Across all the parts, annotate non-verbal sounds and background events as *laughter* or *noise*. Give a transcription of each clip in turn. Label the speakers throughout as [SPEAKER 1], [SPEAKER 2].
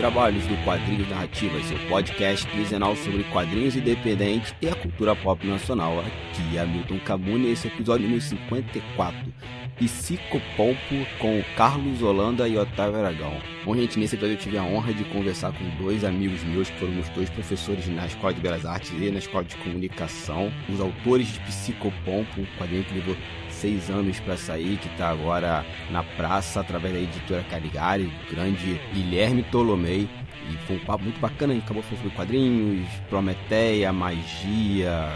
[SPEAKER 1] Trabalhos do Quadrinhos Narrativas, seu podcast quinzenal sobre quadrinhos independentes e a cultura pop nacional. Aqui é Milton Cabuna e esse episódio número 54, Psicopompo com Carlos Holanda e Otávio Aragão. Bom, gente, nesse episódio eu tive a honra de conversar com dois amigos meus que foram os dois professores na Escola de Belas Artes e na Escola de Comunicação, os autores de Psicopompo, um quadrinho que levou seis anos para sair, que está agora na praça através da editora Caligari, do grande Guilherme Tolomei. E foi um papo muito bacana, a gente acabou falando sobre quadrinhos, Prometeia, magia,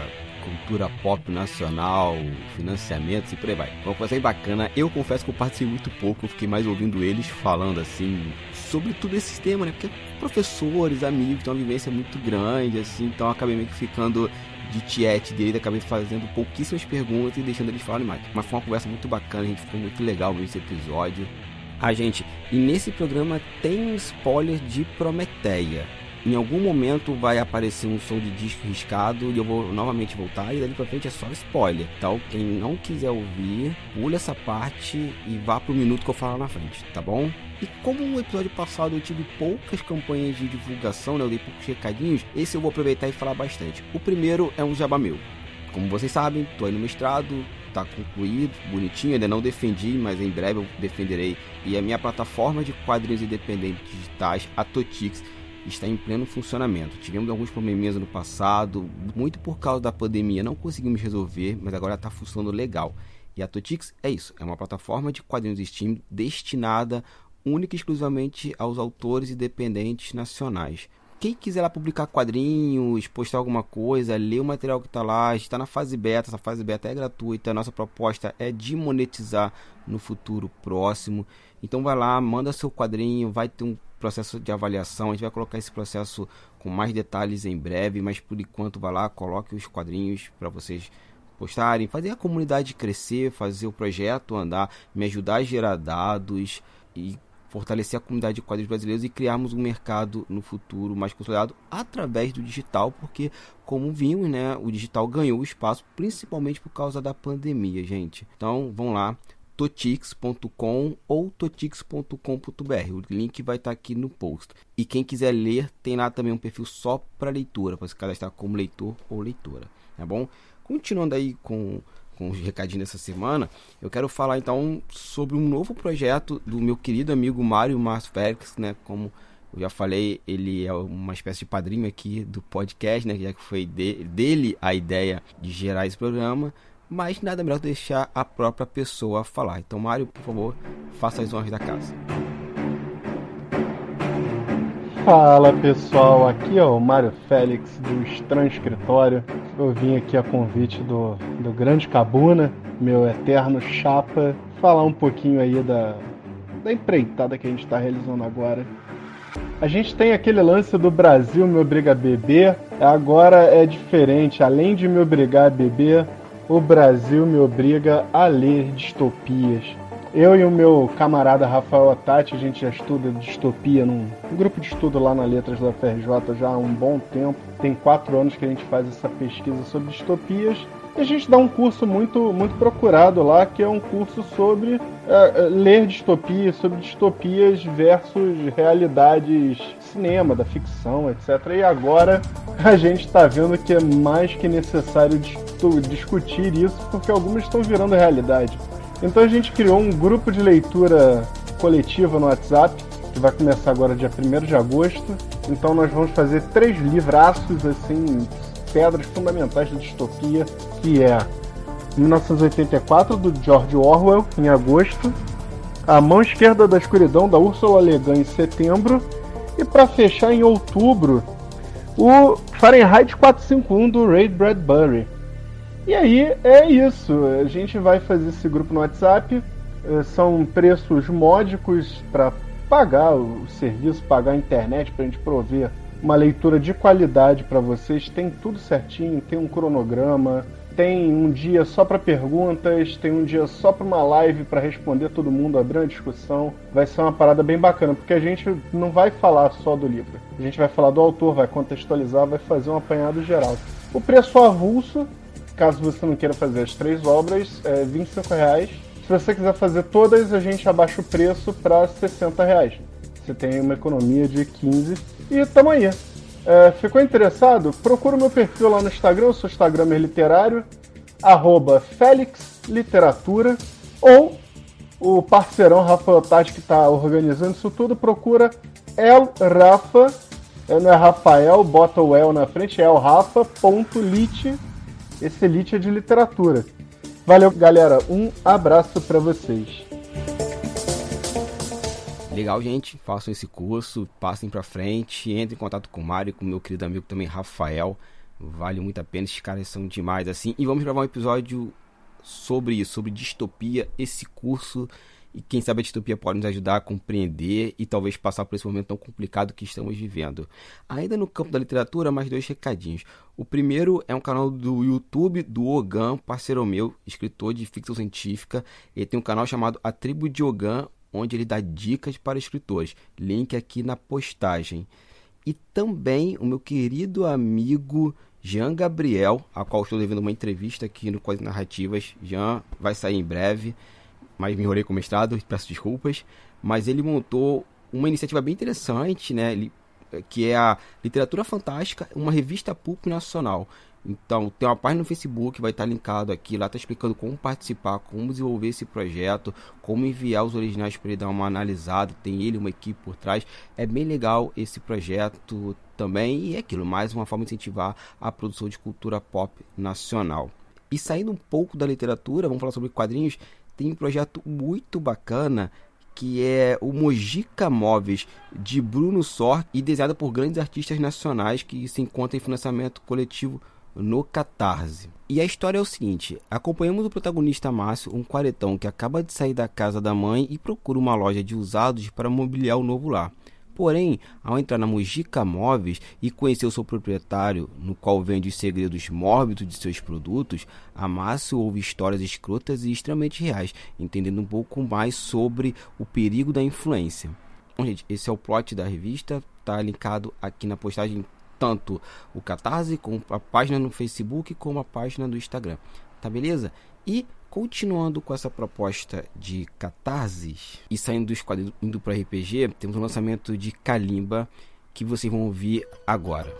[SPEAKER 1] cultura pop nacional, financiamentos e por aí vai. Foi uma coisa bacana. Eu confesso que eu participei muito pouco, eu fiquei mais ouvindo eles falando assim sobre tudo esse tema, né? Porque professores, amigos, tem uma vivência muito grande, assim, então acabei meio que ficando de tiete dele, acabei fazendo pouquíssimas perguntas e deixando eles falarem mais. Mas foi uma conversa muito bacana, a gente ficou muito legal nesse episódio. Ah, gente, e nesse programa tem um spoiler de Prometeia. Em algum momento vai aparecer um som de disco riscado e eu vou novamente voltar e dali pra frente é só spoiler. Então, quem não quiser ouvir, pula essa parte e vá pro minuto que eu falo na frente, tá bom? E como no episódio passado eu tive poucas campanhas de divulgação, né, eu dei poucos recadinhos, esse eu vou aproveitar e falar bastante. O primeiro é um jabá meu. Como vocês sabem, tô aí no mestrado, tá concluído, bonitinho, ainda não defendi, mas em breve eu defenderei. E a minha plataforma de quadrinhos independentes digitais, a Totix, está em pleno funcionamento. Tivemos alguns probleminhas no passado, muito por causa da pandemia, não conseguimos resolver, mas agora está funcionando legal. E a Totix é isso, é uma plataforma de quadrinhos Steam destinada única e exclusivamente aos autores independentes nacionais. Quem quiser lá publicar quadrinhos, postar alguma coisa, ler o material que está lá, está na fase beta, essa fase beta é gratuita, nossa proposta é de monetizar no futuro próximo. Então vai lá, manda seu quadrinho, vai ter um processo de avaliação, a gente vai colocar esse processo com mais detalhes em breve, mas por enquanto vai lá, coloque os quadrinhos para vocês postarem, fazer a comunidade crescer, fazer o projeto andar, me ajudar a gerar dados e fortalecer a comunidade de quadrinhos brasileiros e criarmos um mercado no futuro mais consolidado através do digital, porque como vimos, né, o digital ganhou espaço principalmente por causa da pandemia, gente. Então, vão lá, totix.com ou totix.com.br. O link vai estar aqui no post. E quem quiser ler, tem lá também um perfil só para leitura, para se cadastrar como leitor ou leitora, tá bom? Continuando aí com com os recadinhos dessa semana, eu quero falar então sobre um novo projeto do meu querido amigo Mário Márcio Félix, né? Como eu já falei, ele é uma espécie de padrinho aqui do podcast, né? Já que foi de, dele a ideia de gerar esse programa. Mas nada melhor deixar a própria pessoa falar. Então, Mário, por favor, faça as honras da casa.
[SPEAKER 2] Fala pessoal, aqui é o Mário Félix do Estranho Escritório. Eu vim aqui a convite do, do grande Cabuna, meu eterno chapa, falar um pouquinho aí da, da empreitada que a gente está realizando agora. A gente tem aquele lance do Brasil me obriga a beber, agora é diferente. Além de me obrigar a beber, o Brasil me obriga a ler distopias. Eu e o meu camarada Rafael Atati, a gente já estuda distopia num grupo de estudo lá na Letras da FRJ já há um bom tempo. Tem quatro anos que a gente faz essa pesquisa sobre distopias. E a gente dá um curso muito, muito procurado lá, que é um curso sobre uh, ler distopias, sobre distopias versus realidades cinema, da ficção, etc. E agora a gente está vendo que é mais que necessário discutir isso, porque algumas estão virando realidade. Então a gente criou um grupo de leitura coletiva no WhatsApp, que vai começar agora dia 1 de agosto. Então nós vamos fazer três livraços, assim, pedras fundamentais da distopia, que é 1984, do George Orwell, em agosto, A Mão Esquerda da Escuridão, da Ursula Le Guin, em setembro, e para fechar em outubro, o Fahrenheit 451, do Ray Bradbury. E aí é isso. A gente vai fazer esse grupo no WhatsApp. Eh, são preços módicos para pagar o serviço, pagar a internet, para a gente prover uma leitura de qualidade para vocês. Tem tudo certinho, tem um cronograma, tem um dia só para perguntas, tem um dia só para uma live para responder todo mundo, abrir uma discussão. Vai ser uma parada bem bacana, porque a gente não vai falar só do livro. A gente vai falar do autor, vai contextualizar, vai fazer um apanhado geral. O preço avulso caso você não queira fazer as três obras, é 25 reais. Se você quiser fazer todas, a gente abaixa o preço para 60 reais. você tem uma economia de 15 e tamo aí. É, ficou interessado? Procura o meu perfil lá no Instagram, eu sou Instagramer literário, arroba ou o parceirão Rafael Tati que está organizando isso tudo, procura El Rafa, é, não é Rafael, bota o El na frente, é o Rafa.lit, esse lit é de literatura. Valeu, galera, um abraço para vocês.
[SPEAKER 1] Legal, gente. Façam esse curso, passem para frente, entrem em contato com o Mário, com o meu querido amigo também, Rafael. Vale muito a pena, esses caras são demais assim. E vamos gravar um episódio sobre isso, sobre distopia, esse curso. E quem sabe a distopia pode nos ajudar a compreender e talvez passar por esse momento tão complicado que estamos vivendo. Ainda no campo da literatura, mais dois recadinhos. O primeiro é um canal do YouTube do Ogan, parceiro meu, escritor de ficção científica. Ele tem um canal chamado A Tribo de Ogan, onde ele dá dicas para escritores. Link aqui na postagem. E também o meu querido amigo Jean Gabriel, a qual estou devendo uma entrevista aqui no Coisas Narrativas. Jean vai sair em breve, mas me enrolei com o mestrado, peço desculpas. Mas ele montou uma iniciativa bem interessante, né? Ele, que é a Literatura Fantástica, uma revista pública nacional. Então, tem uma página no Facebook, vai estar linkado aqui. Lá está explicando como participar, como desenvolver esse projeto, como enviar os originais para ele dar uma analisada. Tem ele, uma equipe por trás. É bem legal esse projeto também. E é aquilo, mais uma forma de incentivar a produção de cultura pop nacional. E saindo um pouco da literatura, vamos falar sobre quadrinhos. Tem um projeto muito bacana que é o Mojica Móveis, de Bruno Sor, e desenhado por grandes artistas nacionais que se encontram em financiamento coletivo no Catarse. E a história é o seguinte: acompanhamos o protagonista Márcio, um quaretão que acaba de sair da casa da mãe e procura uma loja de usados para mobiliar o novo lar. Porém, ao entrar na Mojica Móveis e conhecer o seu proprietário, no qual vende os segredos mórbidos de seus produtos, Márcio ouve histórias escrotas e extremamente reais, entendendo um pouco mais sobre o perigo da influência. Bom, gente, esse é o plot da revista, tá linkado aqui na postagem tanto o Catarse, com a página no Facebook, como a página do Instagram. Tá beleza? E continuando com essa proposta de catarses e saindo dos quadrinhos indo para RPG, temos o lançamento de Kalimba que vocês vão ouvir agora.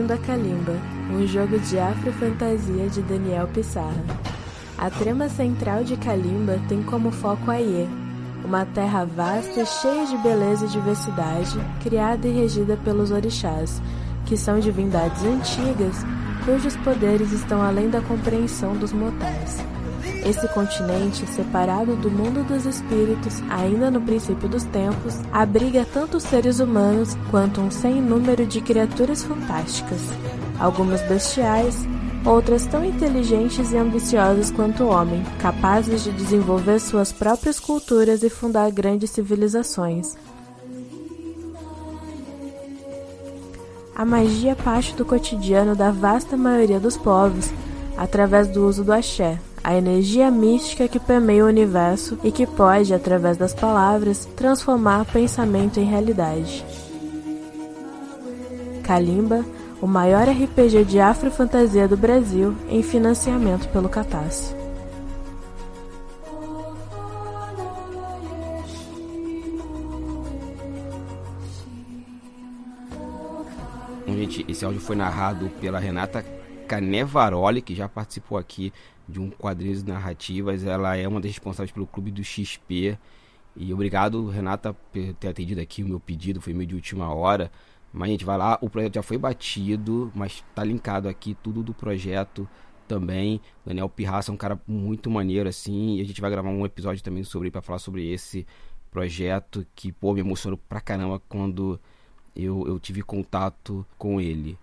[SPEAKER 1] Uhum.
[SPEAKER 3] Kalimba, um jogo de afrofantasia de Daniel Pissarra. A trama central de Kalimba tem como foco a Ie, uma terra vasta cheia de beleza e diversidade, criada e regida pelos orixás, que são divindades antigas cujos poderes estão além da compreensão dos mortais. Esse continente, separado do mundo dos espíritos, ainda no princípio dos tempos, abriga tanto seres humanos quanto um sem número de criaturas fantásticas, algumas bestiais, outras tão inteligentes e ambiciosas quanto o homem, capazes de desenvolver suas próprias culturas e fundar grandes civilizações. A magia é parte do cotidiano da vasta maioria dos povos, através do uso do axé, a energia mística que permeia o universo e que pode, através das palavras, transformar pensamento em realidade. Kalimba, o maior RPG de afrofantasia do Brasil, em financiamento pelo Catarse.
[SPEAKER 1] Gente, esse áudio foi narrado pela Renata Canevaroli, que já participou aqui de um quadrinhos narrativas. Ela é uma das responsáveis pelo Clube do XP. E obrigado, Renata, por ter atendido aqui o meu pedido, foi meio de última hora. Mas, gente, vai lá, o projeto já foi batido, mas tá linkado aqui tudo do projeto também. Daniel Pirraça é um cara muito maneiro, assim, e a gente vai gravar um episódio também sobre para falar sobre esse projeto que, pô, me emocionou pra caramba quando eu, eu tive contato com ele.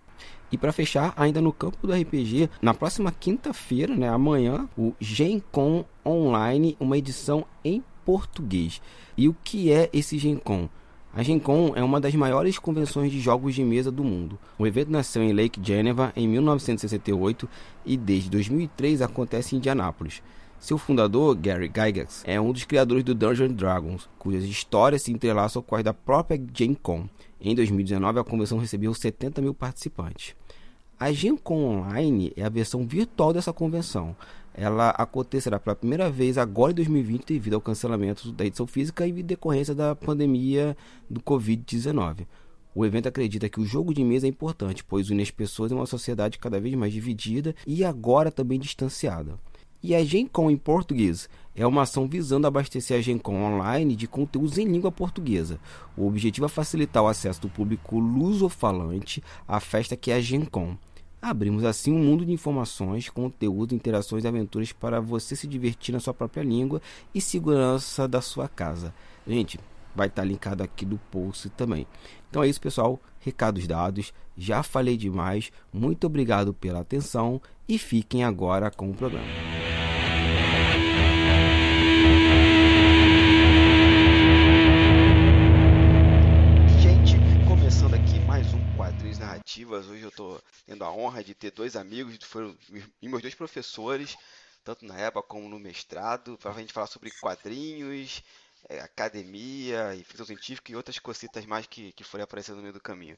[SPEAKER 1] E para fechar, ainda no campo do RPG, na próxima quinta-feira, né, amanhã, o Gencom Online, uma edição em português. E o que é esse Gencom? A Gencom é uma das maiores convenções de jogos de mesa do mundo. O evento nasceu em Lake Geneva em 1968 e desde 2003 acontece em Indianápolis. Seu fundador, Gary Gygax, é um dos criadores do Dungeons Dragons, cujas histórias se entrelaçam com as da própria Gen Con. Em 2019, a convenção recebeu 70 mil participantes. A Gen Con Online é a versão virtual dessa convenção. Ela acontecerá pela primeira vez agora em 2020 devido ao cancelamento da edição física e decorrência da pandemia do Covid-19. O evento acredita que o jogo de mesa é importante, pois une as pessoas em uma sociedade cada vez mais dividida e agora também distanciada. E a GenCon em português é uma ação visando abastecer a GenCon online de conteúdos em língua portuguesa. O objetivo é facilitar o acesso do público luso-falante à festa que é a GenCon. Abrimos assim um mundo de informações, conteúdo, interações e aventuras para você se divertir na sua própria língua e segurança da sua casa. Gente, vai estar linkado aqui no post também. Então é isso, pessoal. Recados dados. Já falei demais. Muito obrigado pela atenção e fiquem agora com o programa. Gente, começando aqui mais um Quadrinhos Narrativas. Hoje eu estou tendo a honra de ter dois amigos, foram meus dois professores, tanto na EBA como no mestrado, para a gente falar sobre quadrinhos, é, academia e ficção científica e outras cositas mais que, que forem aparecendo no meio do caminho.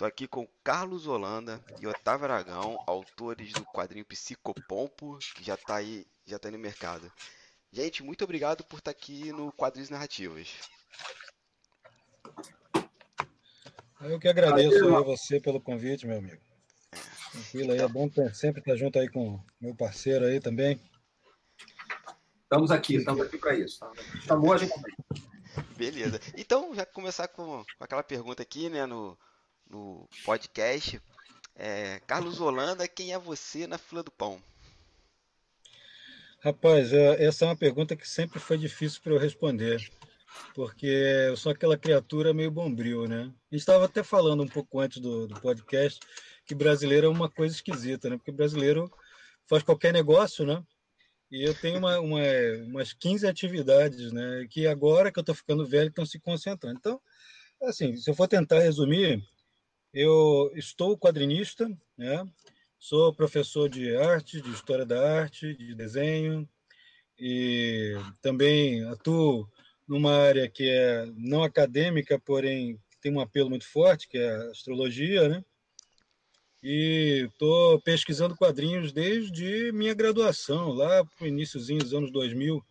[SPEAKER 1] Estou aqui com Carlos Holanda e Otávio Aragão, autores do quadrinho Psicopompo, que já está aí, já está no mercado. Gente, muito obrigado por estar tá aqui no Quadrinhos Narrativas.
[SPEAKER 4] Eu que agradeço a você pelo convite, meu amigo. Tranquilo aí, é bom sempre estar junto aí com meu parceiro aí também.
[SPEAKER 5] Estamos aqui, estamos aqui para isso. Chamou a gente
[SPEAKER 1] Beleza. Então, já começar com, com aquela pergunta aqui, né, no, no podcast. É, Carlos Holanda, quem é você na fila do pão?
[SPEAKER 4] Rapaz, é, essa é uma pergunta que sempre foi difícil para eu responder, porque eu sou aquela criatura meio bombril, né? A gente estava até falando um pouco antes do, do podcast que brasileiro é uma coisa esquisita, né? Porque brasileiro faz qualquer negócio, né? E eu tenho uma, uma, umas 15 atividades, né? Que agora que eu estou ficando velho, estão se concentrando. Então, assim, se eu for tentar resumir, eu estou quadrinista, né? Sou professor de arte, de história da arte, de desenho, e também atuo numa área que é não acadêmica, porém tem um apelo muito forte, que é a astrologia, né? e estou pesquisando quadrinhos desde minha graduação, lá para o iníciozinho dos anos 2000.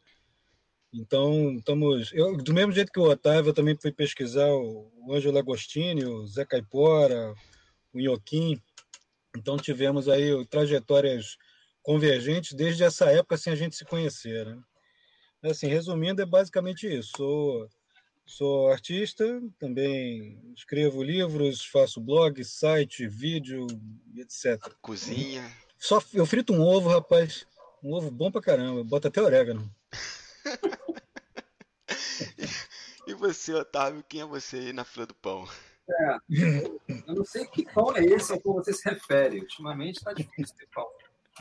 [SPEAKER 4] Então, estamos. Eu, do mesmo jeito que o Otávio, eu também fui pesquisar o, o Ângelo Agostini, o Zé Caipora, o Inhoquim. Então, tivemos aí trajetórias convergentes desde essa época sem a gente se conhecer. Né? Assim, resumindo, é basicamente isso. Sou Sou artista, também escrevo livros, faço blog, site, vídeo, etc.
[SPEAKER 1] Cozinha.
[SPEAKER 4] Só eu frito um ovo, rapaz. Um ovo bom pra caramba. Bota até orégano. *laughs*
[SPEAKER 1] e você, Otávio, quem é você aí na fila do pão?
[SPEAKER 5] É, eu não sei que pão é esse a qual você se refere. Ultimamente está difícil ter pão.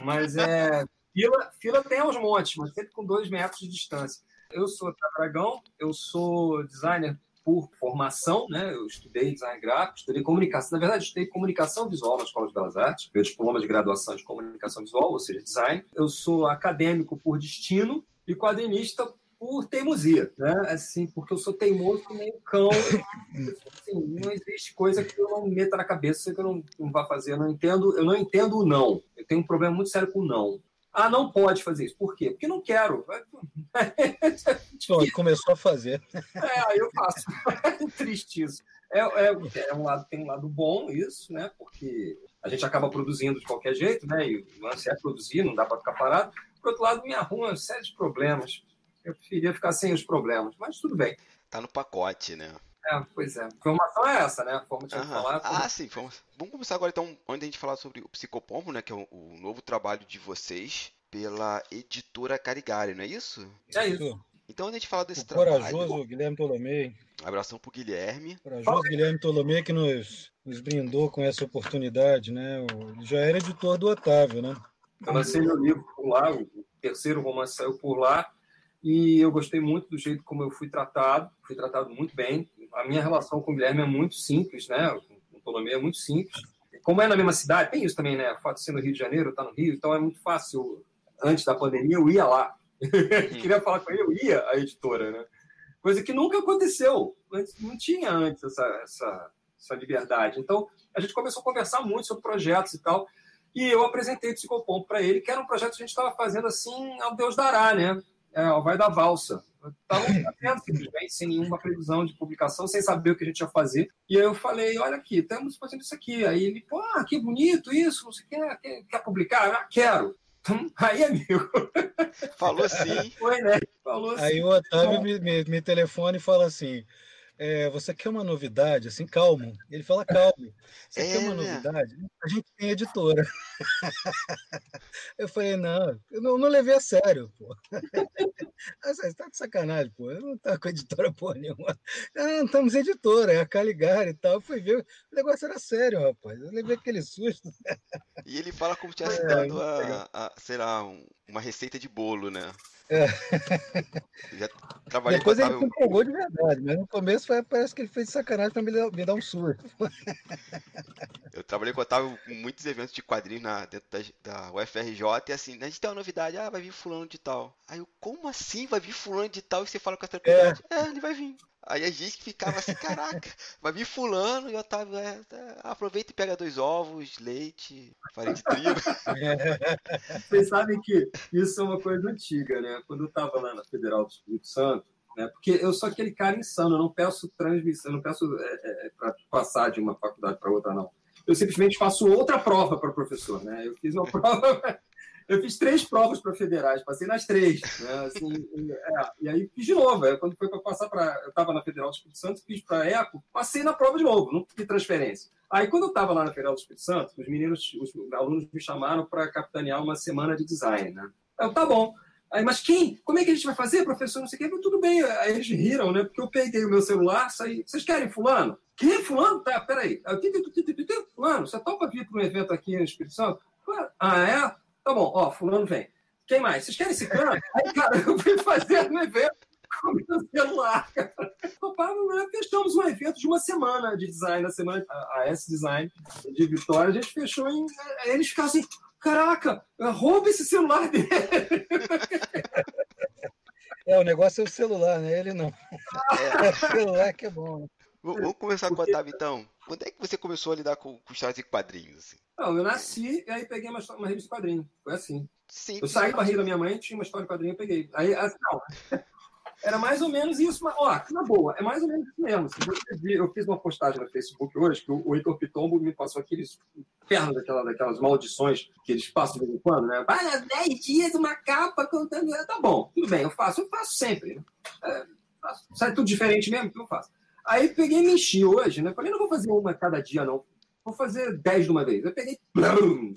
[SPEAKER 5] Mas é. Fila, fila tem aos montes, mas sempre com dois metros de distância. Eu sou Dragão, eu sou designer por formação, né? Eu estudei design gráfico, estudei comunicação. Na verdade, estudei comunicação visual na Escola de Belas Artes, meu diploma de graduação de comunicação visual, ou seja, design. Eu sou acadêmico por destino e quadrinista por teimosia, né? Assim, porque eu sou teimoso nem cão. Assim, não existe coisa que eu não meta na cabeça que eu não, não vá fazer. Eu não entendo, eu não entendo o não. Eu tenho um problema muito sério com o não. Ah, não pode fazer isso. Por quê? Porque não quero. *laughs*
[SPEAKER 4] Bom, começou a fazer.
[SPEAKER 5] É, aí eu faço. É *laughs* triste isso. É, é, é, um lado, tem um lado bom isso, né? Porque a gente acaba produzindo de qualquer jeito, né? E o lance é produzir, não dá para ficar parado. Por outro lado, me arruma uma série de problemas. Eu preferia ficar sem os problemas, mas tudo bem.
[SPEAKER 1] Tá no pacote, né?
[SPEAKER 5] É, pois é. A informação é essa, né? A forma de uhum. falar.
[SPEAKER 1] Ah, sim. Vamos, vamos começar agora, então, antes a gente falar sobre o Psicopompo, né? Que é o, o, novo trabalho de vocês pela editora Carigari, não é isso?
[SPEAKER 5] É isso.
[SPEAKER 1] Então, antes a gente fala desse
[SPEAKER 4] o
[SPEAKER 1] trabalho...
[SPEAKER 4] Corajoso Guilherme Tolomei.
[SPEAKER 1] Abração pro Guilherme.
[SPEAKER 4] Corajoso Guilherme Tolomei que nos, nos brindou com essa oportunidade, né? Ele já era editor do Otávio, né?
[SPEAKER 5] Eu lancei meu livro por lá, o terceiro romance saiu por lá, e eu gostei muito do jeito como eu fui tratado, fui tratado muito bem. A minha relação com o Guilherme é muito simples, né? Com o Ptolomeu é muito simples. Como é na mesma cidade, tem isso também, né? O fato de ser no Rio de Janeiro, tá no Rio, então é muito fácil. Antes da pandemia, eu ia lá. *laughs* queria falar com ele, eu ia à editora, né? Coisa que nunca aconteceu. Não tinha antes essa, essa, essa liberdade. Então, a gente começou a conversar muito sobre projetos e tal. E eu apresentei o Psicopompo para ele, que era um projeto que a gente estava fazendo assim, ao Deus dará, né? É, ao Vai da Valsa. Estava fazendo simplesmente, sem nenhuma previsão de publicação, sem saber o que a gente ia fazer. E aí eu falei: olha aqui, estamos fazendo isso aqui. Aí ele, pô, ah, que bonito isso, não sei o que, quer, quer publicar? Ah, quero. Então, aí, amigo.
[SPEAKER 6] Falou assim.
[SPEAKER 5] Foi, né? Falou.
[SPEAKER 2] Aí o Otávio me, me, me telefona e fala assim: é, você quer uma novidade? Assim, calmo. Ele fala calmo. Você é, quer uma né? novidade? A gente tem editora. *laughs* eu falei, não, eu não, não levei a sério, pô. *laughs* Você tá de sacanagem, pô. Eu não tá com editora porra nenhuma. Não, estamos editora, é a Caligari e tal. Eu fui ver, o negócio era sério, rapaz. Eu levei aquele susto.
[SPEAKER 6] e ele fala como se tivesse *laughs* é, a, a, sei lá, um, uma receita de bolo, né?
[SPEAKER 2] É. Já trabalhei Depois ele se empolgou de verdade, mas no começo foi, parece que ele fez sacanagem para me, me, dar um surto. *laughs*
[SPEAKER 6] Eu trabalhei com o Otávio com muitos eventos de quadrinhos na, dentro da, da UFRJ e assim, a gente tem uma novidade, ah, vai vir fulano de tal. Aí eu, como assim vai vir fulano de tal? E você fala com a tranquilidade, é, é ele vai vir. Aí a gente ficava assim, caraca, vai vir fulano e o Otávio é, é, aproveita e pega dois ovos, leite, farinha de trigo. *laughs*
[SPEAKER 5] Vocês sabem que isso é uma coisa antiga, né? Quando eu estava lá na Federal do Espírito Santo, né? porque eu sou aquele cara insano, eu não peço transmissão, eu não peço é, é, para passar de uma faculdade para outra, não. Eu simplesmente faço outra prova para o professor, né? Eu fiz uma *laughs* prova eu fiz três provas para federais, passei nas três. Né? Assim, e, é, e, aí fiz de novo. Aí, quando foi para passar para. Eu estava na Federal do Espírito Santo, fiz para ECO, passei na prova de novo, não fiz transferência. Aí, quando eu estava lá na Federal do Espírito Santo, os meninos, os alunos me chamaram para capitanear uma semana de design. Né? Eu, tá bom. Aí, mas quem? Como é que a gente vai fazer, professor? Não sei o quê. Tudo bem. Aí eles riram, né? Porque eu peguei o meu celular, saí. Vocês querem fulano? Quem? Fulano? Tá, peraí. Fulano, você topa vir para um evento aqui no Espírito Santo? Ah, é? Tá bom, ó, fulano vem. Quem mais? Vocês querem esse cano? Aí, cara, eu fui fazer um evento com meu celular, cara. Né? Fechamos um evento de uma semana de design, a semana a S Design de Vitória. A gente fechou em. Eles ficaram assim: caraca, rouba esse celular dele.
[SPEAKER 2] É, o negócio é o celular, né? Ele não. É, *laughs* o celular que é bom. Né?
[SPEAKER 6] Vamos começar com o Otávio, então. Quando é que você começou a lidar com, com histórias e quadrinhos? Assim?
[SPEAKER 5] Não, eu nasci e aí peguei uma, uma revista de quadrinho. Foi assim. Sim, eu saí da barriga da minha mãe, tinha uma história de quadrinho, eu peguei. Aí, assim, não. *laughs* Era mais ou menos isso, mas, ó, na boa, é mais ou menos isso mesmo. Eu fiz uma postagem no Facebook hoje que o Heitor Pitombo me passou aqueles pernas daquela, daquelas maldições que eles passam de vez em quando, né? Vai, 10 dias, uma capa contando. Tá bom, tudo bem, eu faço, eu faço sempre. É, faço. Sai tudo diferente mesmo, que eu faço. Aí peguei e me enchi hoje, né? Falei, não vou fazer uma cada dia, não. Vou fazer dez de uma vez. Eu peguei. Blum,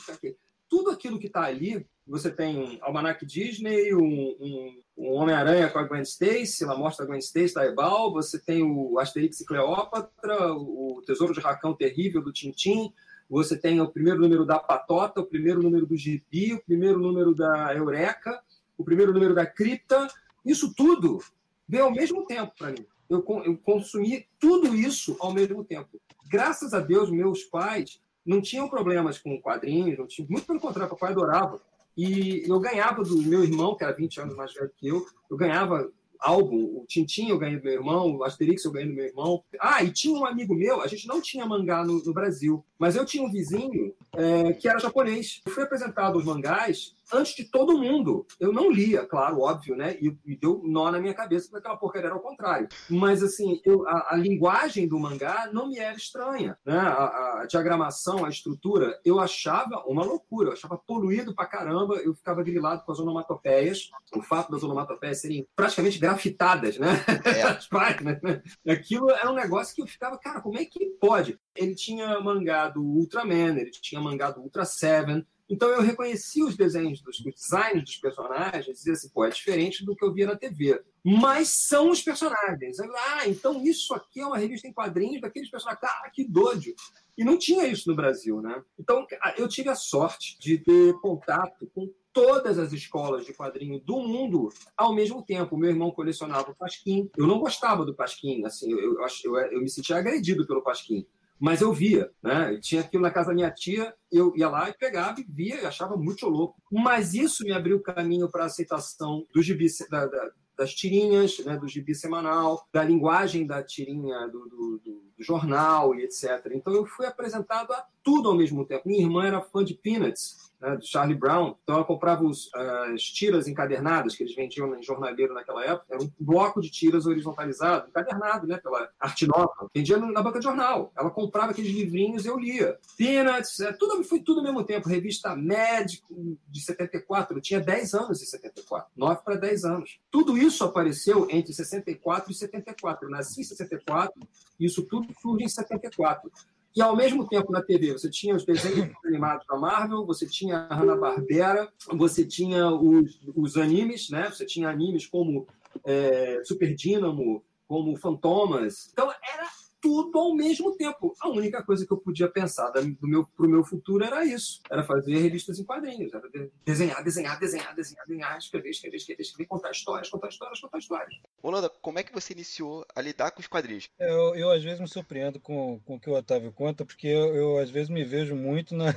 [SPEAKER 5] tudo aquilo que está ali, você tem um Almanac Disney, um, um, um Homem-Aranha com a Gwen Stacy, ela mostra a Gwen Stacy da Ebal, você tem o Asterix e Cleópatra, o Tesouro de Racão Terrível do Tintim, você tem o primeiro número da Patota, o primeiro número do Gibi, o primeiro número da Eureka, o primeiro número da Cripta. Isso tudo veio ao mesmo tempo para mim eu, eu consumi tudo isso ao mesmo tempo. Graças a Deus, meus pais não tinham problemas com quadrinhos, não tinham, muito pelo contrário, papai adorava. E eu ganhava do meu irmão, que era 20 anos mais velho que eu, eu ganhava álbum, o Tintin eu ganhei do meu irmão, o Asterix eu ganhei do meu irmão. Ah, e tinha um amigo meu, a gente não tinha mangá no, no Brasil, mas eu tinha um vizinho é, que era japonês. Eu fui apresentado os mangás antes de todo mundo. Eu não lia, claro, óbvio, né? E, e deu nó na minha cabeça, porque aquela porcaria era ao contrário. Mas, assim, eu, a, a, linguagem do mangá não me era estranha, né? A, a, diagramação, a estrutura, eu achava uma loucura, eu achava poluído pra caramba, eu ficava grilado com as onomatopeias, o fato das onomatopeias serem praticamente grafitadas, né? É. *laughs* As páginas, né? Aquilo era um negócio que eu ficava, cara, como é que pode? Ele tinha mangá do Ultraman, ele tinha mangá do Ultra Seven, então eu reconheci os desenhos, dos, os designs dos personagens, dizia assim, pô, é diferente do que eu via na TV. Mas são os personagens. Ah, então isso aqui é uma revista em quadrinhos daqueles personagens. Ah, que doido! E não tinha isso no Brasil, né? Então eu tive a sorte de ter contato com todas as escolas de quadrinho do mundo ao mesmo tempo. Meu irmão colecionava o Pasquim. Eu não gostava do Pasquim, assim, eu, eu, eu, eu me sentia agredido pelo Pasquim. Mas eu via, né? Eu tinha aquilo na casa da minha tia, eu ia lá e pegava e via e achava muito louco. Mas isso me abriu o caminho para a aceitação do gibi, da, da, das tirinhas, né, do gibi semanal, da linguagem da tirinha do, do, do, jornal e etc. Então eu fui apresentado a tudo ao mesmo tempo. Minha irmã era fã de Peanuts, né, do Charlie Brown. Então ela comprava os, as tiras encadernadas que eles vendiam em jornaleiro naquela época. Era um bloco de tiras horizontalizado, encadernado, né, pela Arte Nova. Vendia na banca de jornal. Ela comprava aqueles livrinhos e eu lia. Peanuts, é, tudo, foi tudo ao mesmo tempo. Revista Médico, de 74. Eu tinha 10 anos em 74. 9 para 10 anos. Tudo isso apareceu entre 64 e 74. Eu nasci em 64 e isso tudo surge em 74. E ao mesmo tempo na TV você tinha os desenhos *coughs* animados da Marvel, você tinha a Hanna-Barbera, você tinha os, os animes, né? Você tinha animes como é, Super Dynamo, como Fantomas. Então era tudo ao mesmo tempo. A única coisa que eu podia pensar do meu, pro meu futuro era isso. Era fazer revistas em quadrinhos. Era desenhar, desenhar, desenhar, desenhar, desenhar, escrever, escrever, escrever, escrever, contar histórias, contar histórias, contar histórias.
[SPEAKER 6] Holanda, como é que você iniciou a lidar com os quadrinhos?
[SPEAKER 4] Eu, eu às vezes me surpreendo com, com o que o Otávio conta, porque eu, eu às vezes me vejo muito na,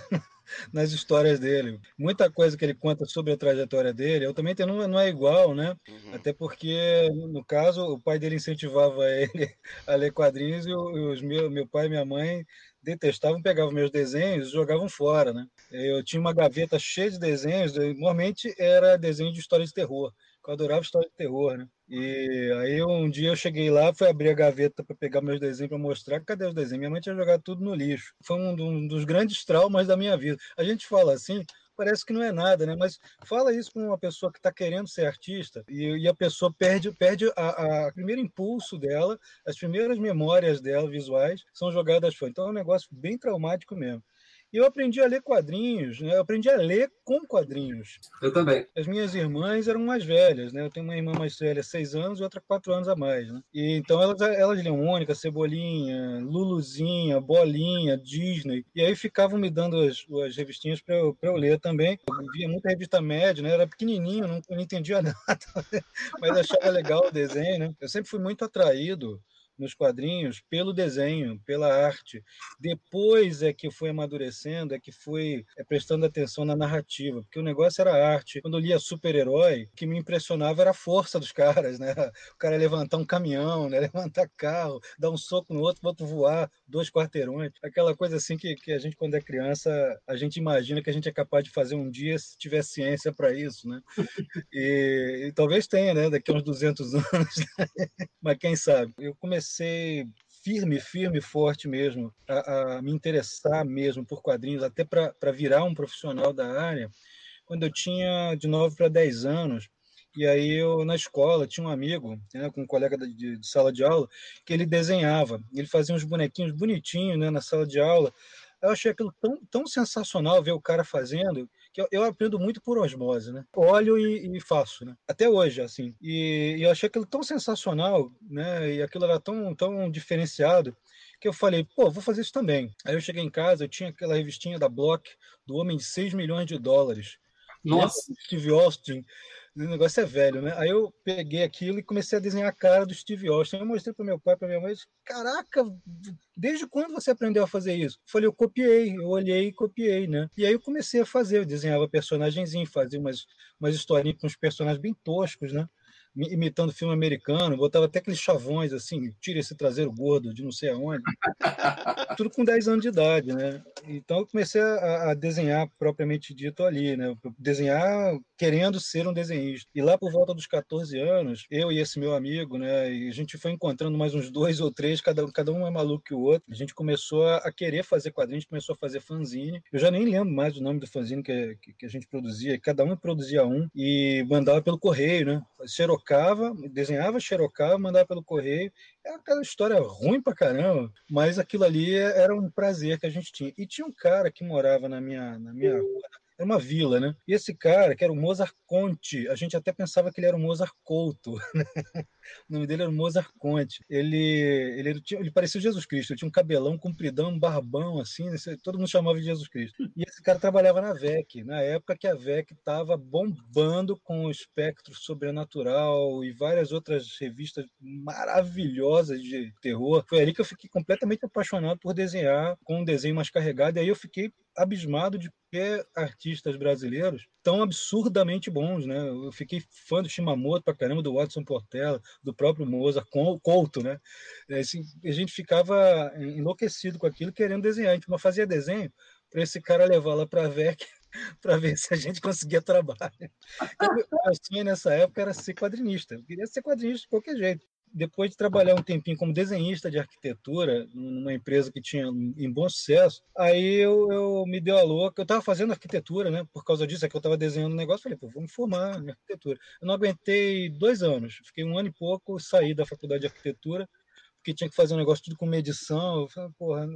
[SPEAKER 4] nas histórias dele. Muita coisa que ele conta sobre a trajetória dele, eu também tenho, não, não é igual, né? Uhum. Até porque, no caso, o pai dele incentivava *laughs* ele a ler quadrinhos e os meu, meu pai e minha mãe detestavam, pegavam meus desenhos e jogavam fora, né? Eu tinha uma gaveta cheia de desenhos, normalmente era desenho de história de terror eu adorava história de terror, né? E aí um dia eu cheguei lá, fui abrir a gaveta para pegar meus desenhos para mostrar. Cadê os desenhos? Minha mãe tinha jogado tudo no lixo. Foi um, dos grandes traumas da minha vida. A gente fala assim, parece que não é nada, né? Mas fala isso com uma pessoa que está querendo ser artista e, e, a pessoa perde, perde a, a primeiro impulso dela, as primeiras memórias dela visuais são jogadas fora. Então é um negócio bem traumático mesmo. E eu aprendi a ler quadrinhos, né? Eu aprendi a ler com quadrinhos.
[SPEAKER 5] Eu também.
[SPEAKER 4] As minhas irmãs eram mais velhas, né? Eu tenho uma irmã mais velha, seis anos, e outra quatro anos a mais, né? E então elas, elas liam Mônica, Cebolinha, Luluzinha, Bolinha, Disney. E aí ficavam me dando as, as revistinhas para eu, eu ler também. Eu via muita revista média, né? Eu era pequenininho, não, não entendia *laughs* nada, mas achava legal o desenho, né? Eu sempre fui muito atraído nos quadrinhos pelo desenho, pela arte. Depois é que foi amadurecendo, é que foi é, prestando atenção na narrativa, porque o negócio era arte. Quando eu lia super-herói, o que me impressionava era a força dos caras, né? O cara levantar um caminhão, né? levantar carro, dar um soco no outro, o outro voar dois quarteirões. Aquela coisa assim que, que a gente, quando é criança, a gente imagina que a gente é capaz de fazer um dia se tiver ciência para isso, né? E, e, talvez tenha, né? Daqui a uns 200 *laughs* anos. Mas quem sabe? Eu comecei comecei firme, firme, forte mesmo, a, a me interessar mesmo por quadrinhos, até para virar um profissional da área, quando eu tinha de 9 para 10 anos. E aí eu, na escola, tinha um amigo, né, com um colega de, de, sala de aula, que ele desenhava. Ele fazia uns bonequinhos bonitinhos né, na sala de aula. Eu achei aquilo tão, tão sensacional ver o cara fazendo, que eu, eu aprendo muito por osmose, né? Olho e, e faço, né? Até hoje, assim. E, e, eu achei aquilo tão sensacional, né? E aquilo era tão, tão diferenciado que eu falei, pô, vou fazer isso também. Aí eu cheguei em casa, eu tinha aquela revistinha da Block, do Homem de 6 milhões de dólares.
[SPEAKER 5] Nossa!
[SPEAKER 4] Steve Austin o negócio é velho, né? Aí eu peguei aquilo e comecei a desenhar a cara do Steve Austin. Eu mostrei para meu pai, para minha mãe, disse, caraca, desde quando você aprendeu a fazer isso? Eu falei, eu copiei, eu olhei e copiei, né? E aí eu comecei a fazer, eu desenhava personagenzinho, fazia umas, umas historinhas com uns personagens bem toscos, né? Imitando filme americano, botava até aqueles chavões assim, tira esse traseiro gordo de não sei aonde. *laughs* Tudo com 10 anos de idade, né? Então eu comecei a, a desenhar propriamente dito ali, né? Desenhar querendo ser um desenhista. E lá por volta dos 14 anos, eu e esse meu amigo, né, e a gente foi encontrando mais uns dois ou três, cada, cada um é maluco que o outro. A gente começou a, querer fazer quadrinhos, começou a fazer fanzine. Eu já nem lembro mais o nome do fanzine que, que, que a gente produzia, cada um produzia um e mandava pelo correio, né? Xerox xerocava, desenhava, xerocava, mandava pelo correio. É aquela história ruim pra caramba, mas aquilo ali era um prazer que a gente tinha. E tinha um cara que morava na minha, na minha rua, era uma vila, né? E esse cara, que era o Mozart Conte, a gente até pensava que ele era o Mozart Couto. *laughs* Né? o nome dele era Mozart Conte. Ele, ele, ele, tinha, ele parecia Jesus Cristo, ele tinha um cabelão compridão, um barbão, assim, né? todo mundo chamava de Jesus Cristo. E esse cara trabalhava na VEC, na época que a VEC estava bombando com o espectro sobrenatural e várias outras revistas maravilhosas de terror. Foi ali que eu fiquei completamente apaixonado por desenhar com um desenho mais carregado, e aí eu fiquei abismado de ter artistas brasileiros tão absurdamente bons, né? Eu fiquei fã do Shimamoto pra caramba, do Watson Portela, do próprio Mozart, Couto, né? É, assim, a gente ficava enlouquecido com aquilo, querendo desenhar. A gente fazia desenho para esse cara levar lá para a VEC *laughs* para ver se a gente conseguia trabalho. *laughs* Então, meu sonho nessa época era ser quadrinista. Eu queria ser quadrinista de qualquer jeito depois de trabalhar um tempinho como desenhista de arquitetura numa empresa que tinha em bom sucesso, aí eu, eu me deu a louca. Eu estava fazendo arquitetura, né? Por causa disso, é que eu estava desenhando um negócio. Falei, pô, vou me formar em arquitetura. Eu não aguentei dois anos, fiquei um ano e pouco, saí da faculdade de arquitetura, porque tinha que fazer um negócio tudo com medição. Eu falei, porra,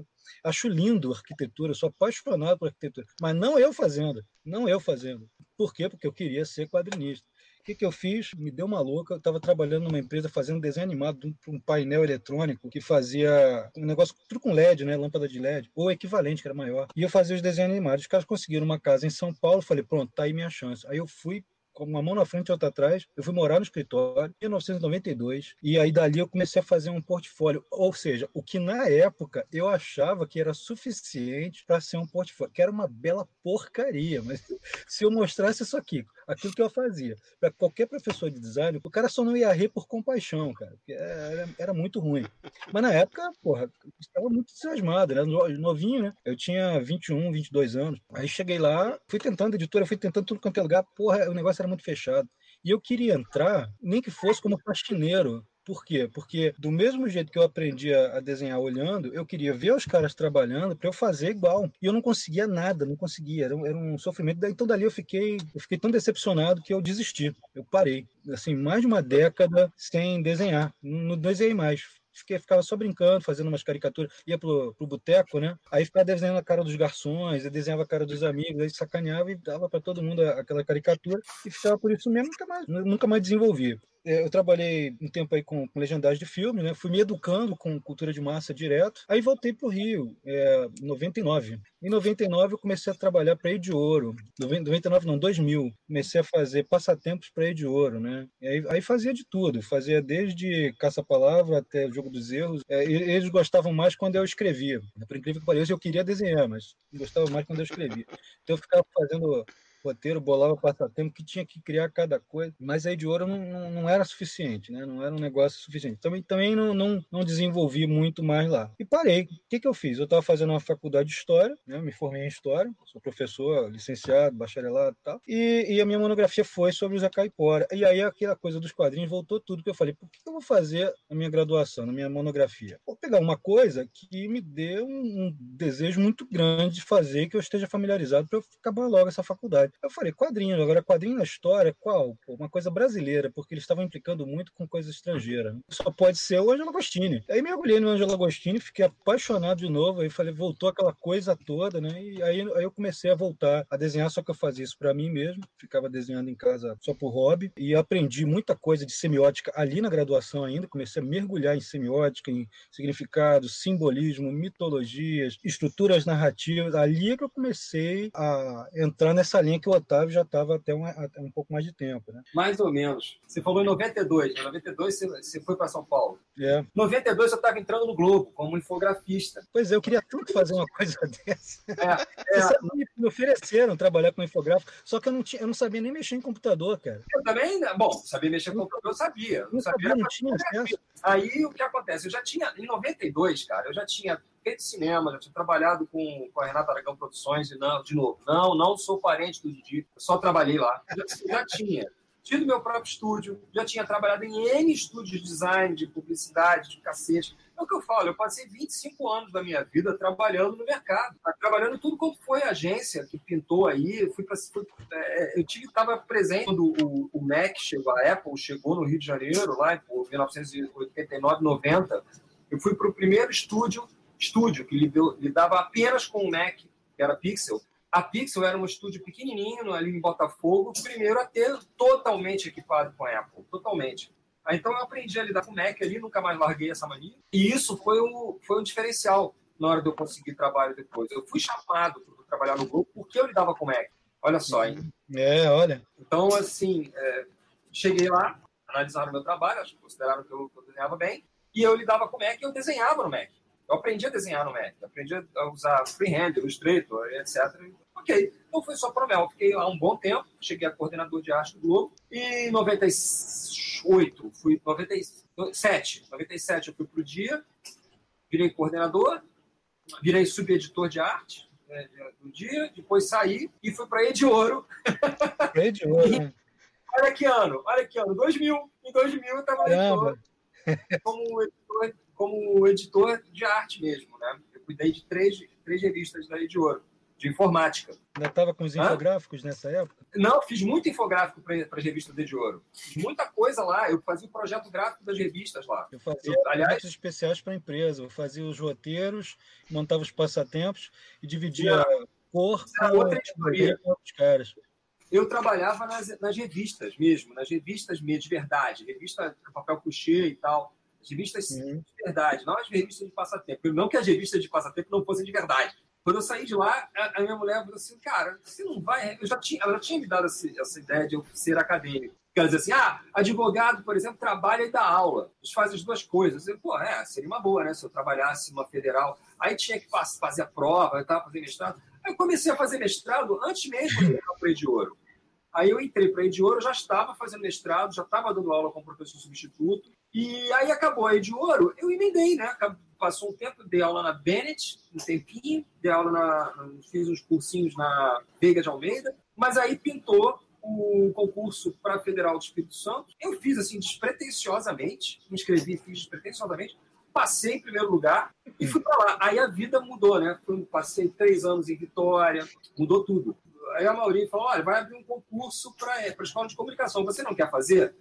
[SPEAKER 4] acho lindo arquitetura, sou apaixonado por arquitetura, mas não eu fazendo, não eu fazendo. Por quê? Porque eu queria ser quadrinista que, que eu fiz? Me deu uma louca. Eu estava trabalhando numa empresa fazendo desenho animado para um painel eletrônico que fazia um negócio tudo com LED, né? Lâmpada de LED, ou equivalente, que era maior. E eu fazia os desenhos animados. Os caras conseguiram uma casa em São Paulo. Falei, pronto, tá aí minha chance. Aí eu fui com uma mão na frente e outra atrás. Eu fui morar no escritório em 1992 e aí dali eu comecei a fazer um portfólio, ou seja, o que na época eu achava que era suficiente para ser um portfólio, que era uma bela porcaria, mas *laughs* se eu mostrasse isso aqui, aquilo que eu fazia, para qualquer professor de design, o cara só não ia rir por compaixão, cara, porque era, era muito ruim. Mas na época, porra, estava muito entusiasmado, era novinho, né? Eu tinha 21, 22 anos. Aí cheguei lá, fui tentando editora, fui tentando tudo quanto é lugar, porra, o negócio era muito fechado. E eu queria entrar, nem que fosse como faxineiro. Por quê? Porque do mesmo jeito que eu aprendi a desenhar olhando, eu queria ver os caras trabalhando para eu fazer igual. E eu não conseguia nada, não conseguia. Era um, era um sofrimento. Então dali eu fiquei, eu fiquei tão decepcionado que eu desisti. Eu parei. Assim, mais de uma década sem desenhar. Não, desenhei mais fiquei, ficava só brincando, fazendo umas caricaturas, ia pro, pro boteco, né? Aí ficava desenhando a cara dos garçons, eu desenhava a cara dos amigos, aí sacaneava e dava para todo mundo aquela caricatura e ficava por isso mesmo, nunca mais, nunca mais desenvolvia. É, eu trabalhei um tempo aí com, com legendagem de filme, né? Fui me educando com cultura de massa direto. Aí voltei para o Rio, é, em 99. Em 99 eu comecei a trabalhar para de Ouro. 99 não, 2000. Comecei a fazer passatempos para de Ouro, né? Aí, aí, fazia de tudo. Fazia desde caça-palavra até jogo dos erros. É, eles gostavam mais quando eu escrevia. Por incrível que pareça, eu queria desenhar, mas gostava mais quando eu escrevia. Então eu ficava fazendo roteiro, bolava passatempo, que tinha que criar cada coisa, mas aí de ouro não, não, não, era suficiente, né? Não era um negócio suficiente. Também, também não, não, não desenvolvi muito mais lá. E parei. O que, que eu fiz? Eu estava fazendo uma faculdade de História, né? me formei em História, sou professor, licenciado, bacharelado e tal, e, a minha monografia foi sobre o Zé Caipora. E aí aquela coisa dos quadrinhos voltou tudo, que eu falei, por que eu vou fazer a minha graduação, na minha monografia? Vou pegar uma coisa que me dê um, um desejo muito grande de fazer, que eu esteja familiarizado para eu acabar logo essa faculdade. Eu falei, quadrinho. Agora, quadrinho na história, qual? Pô, uma coisa brasileira, porque eles estavam implicando muito com coisa estrangeira. Só pode ser o Angelo Agostini. Aí mergulhei no Angelo Agostini, fiquei apaixonado de novo. Aí falei, voltou aquela coisa toda, né? E aí, aí eu comecei a voltar a desenhar, só que eu fazia isso para mim mesmo. Ficava desenhando em casa só por hobby. E aprendi muita coisa de semiótica ali na graduação ainda. Comecei a mergulhar em semiótica, em significados, simbolismo, mitologias, estruturas narrativas. Ali é que eu comecei a entrar nessa linha que que o Otávio já estava até um, até um pouco mais de tempo, né?
[SPEAKER 5] Mais ou menos. Você falou em 92, né? 92 você, você foi para São Paulo.
[SPEAKER 4] É.
[SPEAKER 5] 92 eu estava entrando no Globo como infografista.
[SPEAKER 4] Pois é, eu queria tanto fazer uma coisa *laughs* dessa. É, é. me ofereceram trabalhar com infográfico, só que eu não, tinha, eu não sabia nem mexer em computador, cara.
[SPEAKER 5] Eu também, bom, sabia mexer em computador, eu sabia.
[SPEAKER 4] Não, não sabia, não tinha acesso.
[SPEAKER 5] Aí o que acontece? Eu já tinha, em 92, cara, eu já tinha feito cinema, já tinha trabalhado com, com a Renata Aragão Produções, e não, de novo, não, não sou parente do Didi, só trabalhei lá. Já, já tinha tido meu próprio estúdio, já tinha trabalhado em N estúdios de design, de publicidade, de cacete. É o que eu falo, eu passei 25 anos da minha vida trabalhando no mercado, tá? trabalhando tudo quanto foi agência que pintou aí. Fui pra, fui, é, eu tive estava presente quando o, o Mac chegou, a Apple chegou no Rio de Janeiro, lá em 1989, 90. Eu fui para o primeiro estúdio estúdio que lidava apenas com o Mac, que era Pixel, A Pixel era um estúdio pequenininho ali em Botafogo, primeiro a ter totalmente equipado com a Apple, totalmente. Então eu aprendi a lidar com o Mac ali, nunca mais larguei essa mania. E isso foi um, foi um diferencial na hora de eu conseguir trabalho depois. Eu fui chamado para trabalhar no grupo porque eu lidava com o Mac. Olha só, hein?
[SPEAKER 4] É, olha.
[SPEAKER 5] Então, assim, é, cheguei lá, analisaram meu trabalho, acho que consideraram que eu, que eu desenhava bem, e eu lidava com o Mac e eu desenhava no Mac. Eu aprendi a desenhar no Mac, aprendi a usar freehand, Illustrator, etc. Ok, então foi só Promel. Fiquei lá um bom tempo, cheguei a coordenador de arte do Globo, e em 98, fui 97, 97 eu fui pro dia, virei coordenador, virei subeditor de arte, né, do dia, depois saí e fui para Ediouro.
[SPEAKER 4] Ediouro. *laughs* Né?
[SPEAKER 5] olha que ano, olha que ano, 2000. Em 2000 eu estava na Ediouro como editor, como editor de arte mesmo, né? Eu cuidei de três, três revistas da Ediouro de informática.
[SPEAKER 4] Ainda estava com os infográficos Hã? nessa época?
[SPEAKER 5] Não, fiz muito infográfico para as revistas de ouro. Fiz muita coisa lá. Eu fazia o projeto gráfico das revistas lá.
[SPEAKER 4] Eu fazia eu, aliás especiais para a empresa. Eu fazia os roteiros, montava os passatempos e dividia cor com, outra com outros caras.
[SPEAKER 5] Eu trabalhava nas, nas revistas mesmo, nas revistas de verdade. Revista papel coucher e tal. As revistas uhum. de verdade, não as revistas de passatempo. Não que as revistas de passatempo não fossem de verdade quando eu saí de lá, a, minha mulher falou assim, cara, você não vai... Eu já tinha, ela já tinha me dado essa, essa ideia de eu ser acadêmico. Quer dizer assim, ah, advogado, por exemplo, trabalha e dá aula. Eles fazem as duas coisas. Eu, pô, é, seria uma boa, né? Se eu trabalhasse numa federal. Aí tinha que fazer a prova, eu tava fazendo mestrado. Aí eu comecei a fazer mestrado antes mesmo de entrar para de Ouro. Aí eu entrei para de Ouro, já estava fazendo mestrado, já estava dando aula como professor substituto. E aí acabou a de Ouro, eu emendei, né? passou um tempo, dei aula na Bennett, um tempinho, dei aula na. fiz uns cursinhos na Veiga de Almeida, mas aí pintou o concurso para Federal do Espírito Santo. Eu fiz assim despretensiosamente, me inscrevi, fiz despretensiosamente, passei em primeiro lugar e fui para lá. Aí a vida mudou, né? Passei três anos em Vitória, mudou tudo. Aí a Maurício falou: olha, vai abrir um concurso para a escola de comunicação. Você não quer fazer?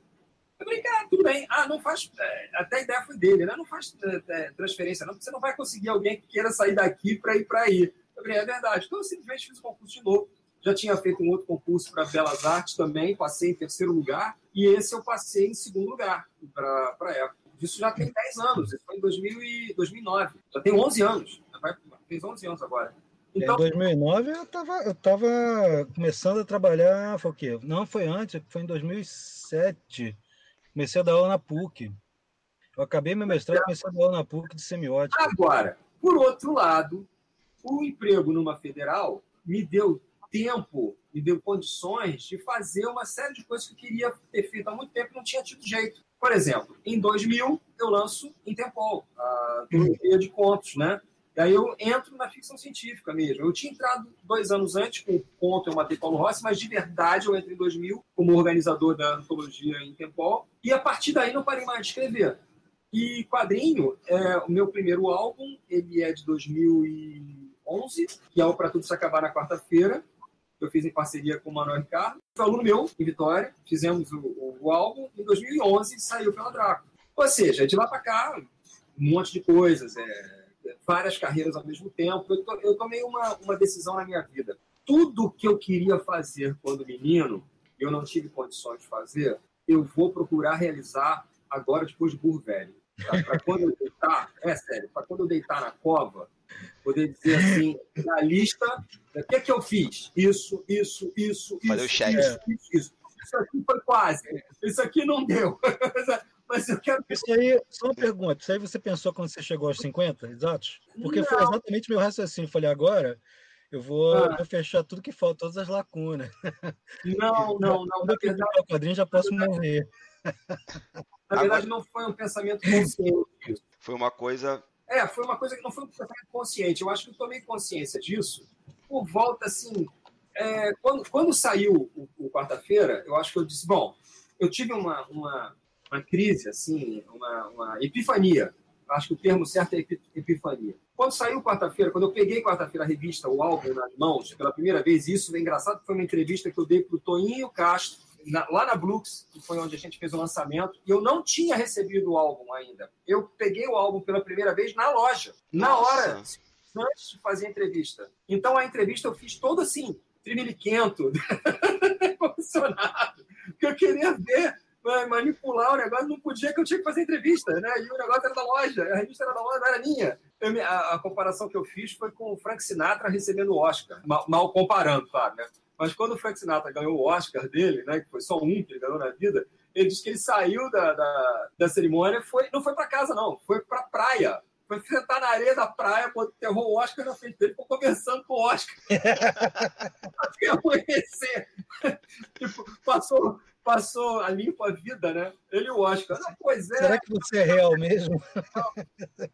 [SPEAKER 5] Eu falei, cara, tudo bem. Ah, não faz. É, até a ideia foi dele, né? Não faz é, é, transferência, não, porque você não vai conseguir alguém que queira sair daqui para ir para aí. Eu falei, é verdade. Então eu simplesmente fiz o concurso de novo. Já tinha feito um outro concurso para Belas Artes também, passei em terceiro lugar, e esse eu passei em segundo lugar para a época. Isso já tem 10 anos, isso foi em 2000 e 2009. Já tem 11 anos, vai, fez 11 anos agora.
[SPEAKER 4] Então, em 2009 eu estava eu tava começando a trabalhar, foi o quê? Não, foi antes, foi em 2007 comecei a dar aula na PUC. Eu acabei meu mestrado e comecei a dar aula na PUC de semiótica.
[SPEAKER 5] Agora, por outro lado, o emprego numa federal me deu tempo, me deu condições de fazer uma série de coisas que eu queria ter feito há muito tempo e não tinha tido jeito. Por exemplo, em 2000, eu lanço Interpol, a trilogia de contos, né? Daí eu entro na ficção científica mesmo. Eu tinha entrado dois anos antes com o conto Eu Matei Paulo Rossi, mas de verdade eu entrei em 2000 como organizador da antologia em Tempol. E a partir daí não parei mais de escrever. E Quadrinho, é, o meu primeiro álbum, ele é de 2011, que é o Pra Tudo Se Acabar na Quarta-feira. Eu fiz em parceria com o Manuel Ricardo. Foi aluno meu, em Vitória. Fizemos o, o, o álbum. Em 2011, saiu pela Draco. Ou seja, de lá para cá, um monte de coisas. É, várias carreiras ao mesmo tempo. Eu, to, eu tomei uma, uma decisão na minha vida. Tudo que eu queria fazer quando menino, eu não tive condições de fazer, eu vou procurar realizar agora, depois de burro velho. Tá? Para quando eu deitar, é sério, para quando eu deitar na cova, poder dizer assim, na lista, o que é que eu fiz? Isso, isso, isso,
[SPEAKER 6] Fazer
[SPEAKER 5] isso,
[SPEAKER 6] o
[SPEAKER 5] isso, isso, isso. Isso aqui foi quase. Isso aqui não deu. *laughs* Mas eu quero.
[SPEAKER 4] Isso aí, só uma pergunta. Isso aí você pensou quando você chegou aos 50 exatos? Porque não. foi exatamente meu raciocínio. Eu falei, agora eu vou, ah. vou, fechar tudo que falta, todas as lacunas.
[SPEAKER 5] Não, *laughs* não, não.
[SPEAKER 4] Quando eu verdade, o quadrinho, já posso morrer.
[SPEAKER 5] Na verdade, não foi um pensamento consciente.
[SPEAKER 6] Foi uma coisa.
[SPEAKER 5] É, foi uma coisa que não foi um pensamento consciente. Eu acho que eu tomei consciência disso por volta, assim. É, quando, quando saiu o, o quarta-feira, eu acho que eu disse: bom, eu tive uma, uma uma crise, assim, uma, uma epifania. Acho que o termo certo é epifania. Quando saiu quarta-feira, quando eu peguei quarta-feira a revista, o álbum nas mãos, pela primeira vez, isso é engraçado, foi uma entrevista que eu dei para o Toninho Castro, na, lá na Blux, que foi onde a gente fez o lançamento, e eu não tinha recebido o álbum ainda. Eu peguei o álbum pela primeira vez na loja. Na Nossa. hora, antes de fazer a entrevista. Então a entrevista eu fiz toda assim, trimiliquento, *laughs* emocionado, porque eu queria ver manipular o negócio, não podia, que eu tinha que fazer entrevista, né? E o negócio era da loja, a revista era da loja, não era minha. Eu, a, a, comparação que eu fiz foi com o Frank Sinatra recebendo o Oscar, mal, mal comparando, claro, né? Mas quando o Frank Sinatra ganhou o Oscar dele, né, que foi só um que ele ganhou na vida, ele disse que ele saiu da, da, da cerimônia, foi, não foi para casa, não, foi para praia. Foi sentar na areia da praia, enterrou o Oscar na frente dele, ficou conversando com o Oscar. *laughs* Até amanhecer. tipo, passou, passou a limpa a vida, né? Ele e o Oscar. Não, pois é.
[SPEAKER 4] Será que você é real mesmo?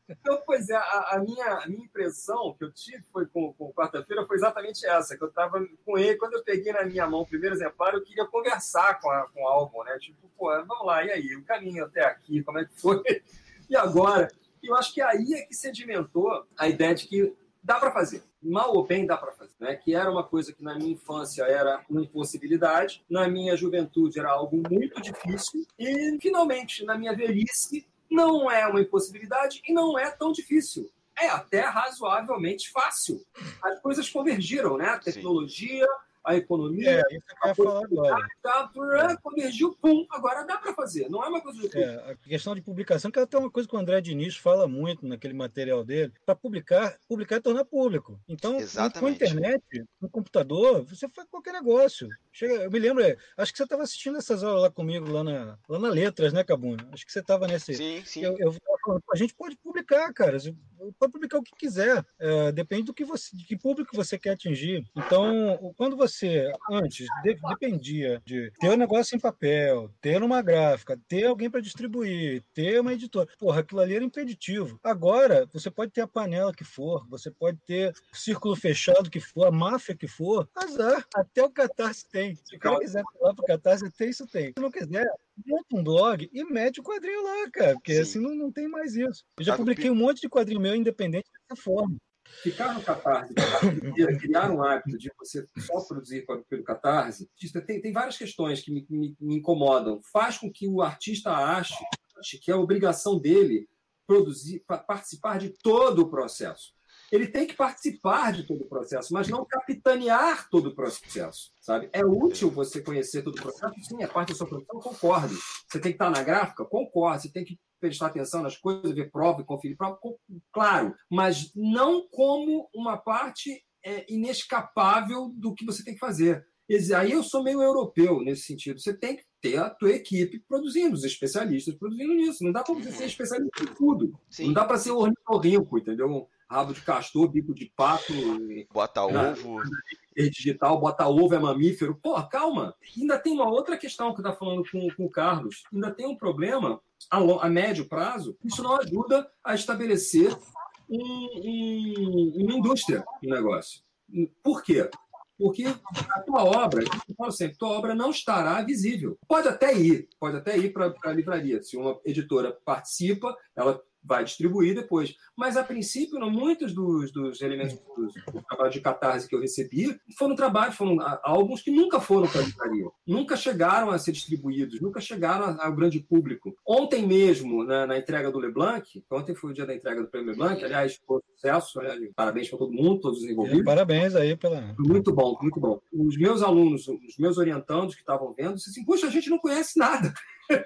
[SPEAKER 5] Então, pois é, a, a, minha, a minha impressão que eu tive foi com, com quarta-feira foi exatamente essa, que eu estava com ele, quando eu peguei na minha mão o primeiro exemplar, eu queria conversar com, a, com o álbum, né? Tipo, pô, vamos lá, e aí? O caminho até aqui, como é que foi? E agora? E eu acho que aí é que sedimentou a ideia de que dá para fazer. Mal ou bem dá para fazer. Né? Que era uma coisa que na minha infância era uma impossibilidade, na minha juventude era algo muito difícil, e finalmente na minha velhice não é uma impossibilidade e não é tão difícil. É até razoavelmente fácil. As coisas convergiram, né? A tecnologia, Sim a economia.
[SPEAKER 4] É, isso que eu ia falar agora.
[SPEAKER 5] Tá, convergiu, pum, agora dá para fazer. Não é uma coisa de.
[SPEAKER 4] É, a questão de publicação, que é até uma coisa que o André Diniz fala muito naquele material dele, para publicar, publicar e tornar público. Então, Exatamente. com a internet, no computador, você faz qualquer negócio. Chega, eu me lembro, acho que você estava assistindo essas aulas lá comigo, lá na, lá na Letras, né, Cabuna? Acho que você estava nesse.
[SPEAKER 6] Sim, sim.
[SPEAKER 4] Eu, eu, a gente pode publicar, cara. Pode publicar o que quiser. É, depende do que você, de que público você quer atingir. Então, quando você antes de, dependia de ter o um negócio em papel, ter uma gráfica, ter alguém para distribuir, ter uma editora, porra, aquilo ali era impeditivo. Agora, você pode ter a panela que for, você pode ter o círculo fechado que for, a máfia que for, azar. Até o Catarse tem. Se o cara quiser falar pro Catarse, tem isso tem. Se não quiser, monta um blog e mete o quadrinho lá, cara, porque Sim. assim não, não tem mais isso. Eu já publiquei um monte de quadrinho meu independente dessa forma.
[SPEAKER 5] Ficar no Catarse, criar um hábito de você só produzir pelo Catarse, tem, tem várias questões que me, me, me incomodam. Faz com que o artista ache que é a obrigação dele produzir, participar de todo o processo ele tem que participar de todo o processo, mas não capitanear todo o processo, sabe? É útil você conhecer todo o processo, sim, é parte da sua produção, concordo. Você tem que estar na gráfica, concordo. Você tem que prestar atenção nas coisas, ver prova e conferir prova, claro, mas não como uma parte é, inescapável do que você tem que fazer. Aí eu sou meio europeu nesse sentido. Você tem que ter a tua equipe produzindo, os especialistas produzindo nisso. Não dá para você ser especialista em tudo. Sim. Não dá para ser ornitorrinco, entendeu? Rabo de castor, bico de pato.
[SPEAKER 6] Bota ovo.
[SPEAKER 5] digital, bota ovo é mamífero. Pô, calma. Ainda tem uma outra questão que eu tá falando com, com o Carlos. Ainda tem um problema a, a médio prazo. Isso não ajuda a estabelecer um, um, uma indústria no negócio. Por quê? Porque a tua obra, eu falo sempre, tua obra não estará visível. Pode até ir, pode até ir para a livraria. Se uma editora participa, ela vai distribuir depois. Mas, a princípio, não, muitos dos, dos elementos do trabalho de catarse que eu recebi foram trabalhos, foram álbuns que nunca foram para a livraria, nunca chegaram a ser distribuídos, nunca chegaram ao grande público. Ontem mesmo, na, na entrega do Leblanc, ontem foi o dia da entrega do Prêmio Leblanc, aliás, foi um sucesso, aliás, parabéns para todo mundo, todos os envolvidos.
[SPEAKER 4] Parabéns aí pela.
[SPEAKER 5] Muito bom, muito bom. Os meus alunos, os meus orientandos que estavam vendo, disseram assim: Poxa, a gente não conhece nada.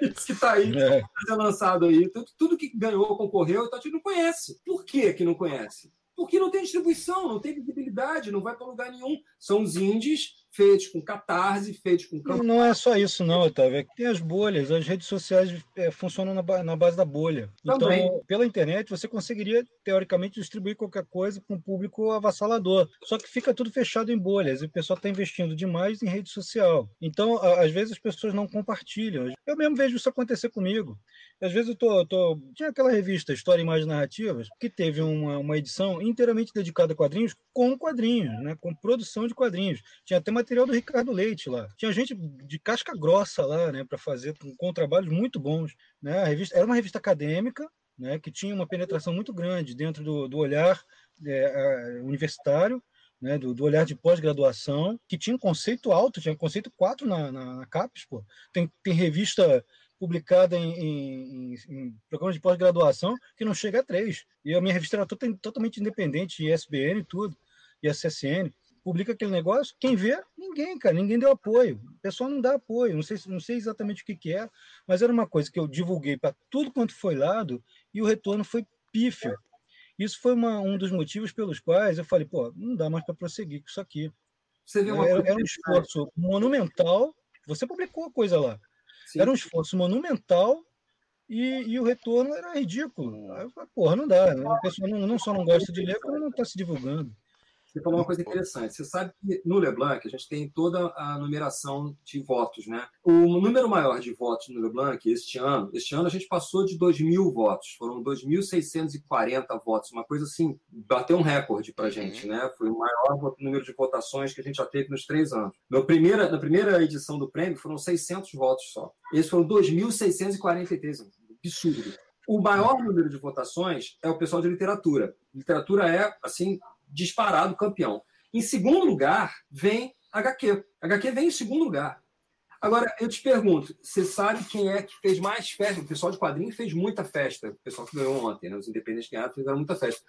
[SPEAKER 5] Isso que está aí, é. Tá lançado aí. Tudo, tudo que ganhou, concorreu, então a gente não conhece. Por que, que não conhece? Porque não tem distribuição, não tem visibilidade, não vai para lugar nenhum. São os indies feitos com catarse, feitos com
[SPEAKER 4] Não, não é só isso, não, Otávio. É que tem as bolhas, as redes sociais é, funcionam na, na, base da bolha. Também. Então, pela internet, você conseguiria, teoricamente, distribuir qualquer coisa com um público avassalador. Só que fica tudo fechado em bolhas e o pessoal está investindo demais em rede social. Então, às vezes, as pessoas não compartilham. Eu mesmo vejo isso acontecer comigo. Às vezes eu tô, tô... Tinha aquela revista História e Imagens Narrativas, que teve uma, uma edição inteiramente dedicada a quadrinhos, com quadrinhos, né? com produção de quadrinhos. Tinha até material do Ricardo Leite lá. Tinha gente de casca grossa lá, né, para fazer com, com, trabalhos muito bons. Né? A revista, era uma revista acadêmica, né, que tinha uma penetração muito grande dentro do, do olhar é, universitário, né, do, do, olhar de pós-graduação, que tinha um conceito alto, tinha um conceito 4 na, na, na CAPES, pô. Tem, tem revista publicada em, em, em programas de pós-graduação que não chega a três. E a minha revista era totalmente independente, ISBN e tudo, e a CSN. Publica aquele negócio, quem vê, ninguém, cara, ninguém deu apoio. O pessoal não dá apoio, não sei, não sei exatamente o que, que é, mas era uma coisa que eu divulguei para tudo quanto foi lado e o retorno foi pífio. Isso foi uma, um dos motivos pelos quais eu falei, pô, não dá mais para prosseguir com isso aqui. Você viu uma era, era um esforço monumental. Você publicou a coisa lá. Sim. Era um esforço monumental e, e, o retorno era ridículo. Aí eu falei, porra, não dá. Né? A pessoa não, não só não gosta de ler, como não está se divulgando.
[SPEAKER 5] Você falou uma coisa interessante. Você sabe que no Leblanc a gente tem toda a numeração de votos, né? O número maior de votos no Leblanc este ano, este ano a gente passou de 2 mil votos, foram 2.640 votos, uma coisa assim, bateu um recorde para a gente, uhum. né? Foi o maior número de votações que a gente já teve nos três anos. Na primeira, na primeira edição do prêmio foram 600 votos só. Esses foram 2.643, absurdo. O maior número de votações é o pessoal de literatura. Literatura é, assim, disparado campeão. Em segundo lugar, vem HQ. HQ vem em segundo lugar. Agora, eu te pergunto, você sabe quem é que fez mais festa? O pessoal de quadrinhos fez muita festa. O pessoal que ganhou ontem, né? os independentes ganharam, fizeram muita festa.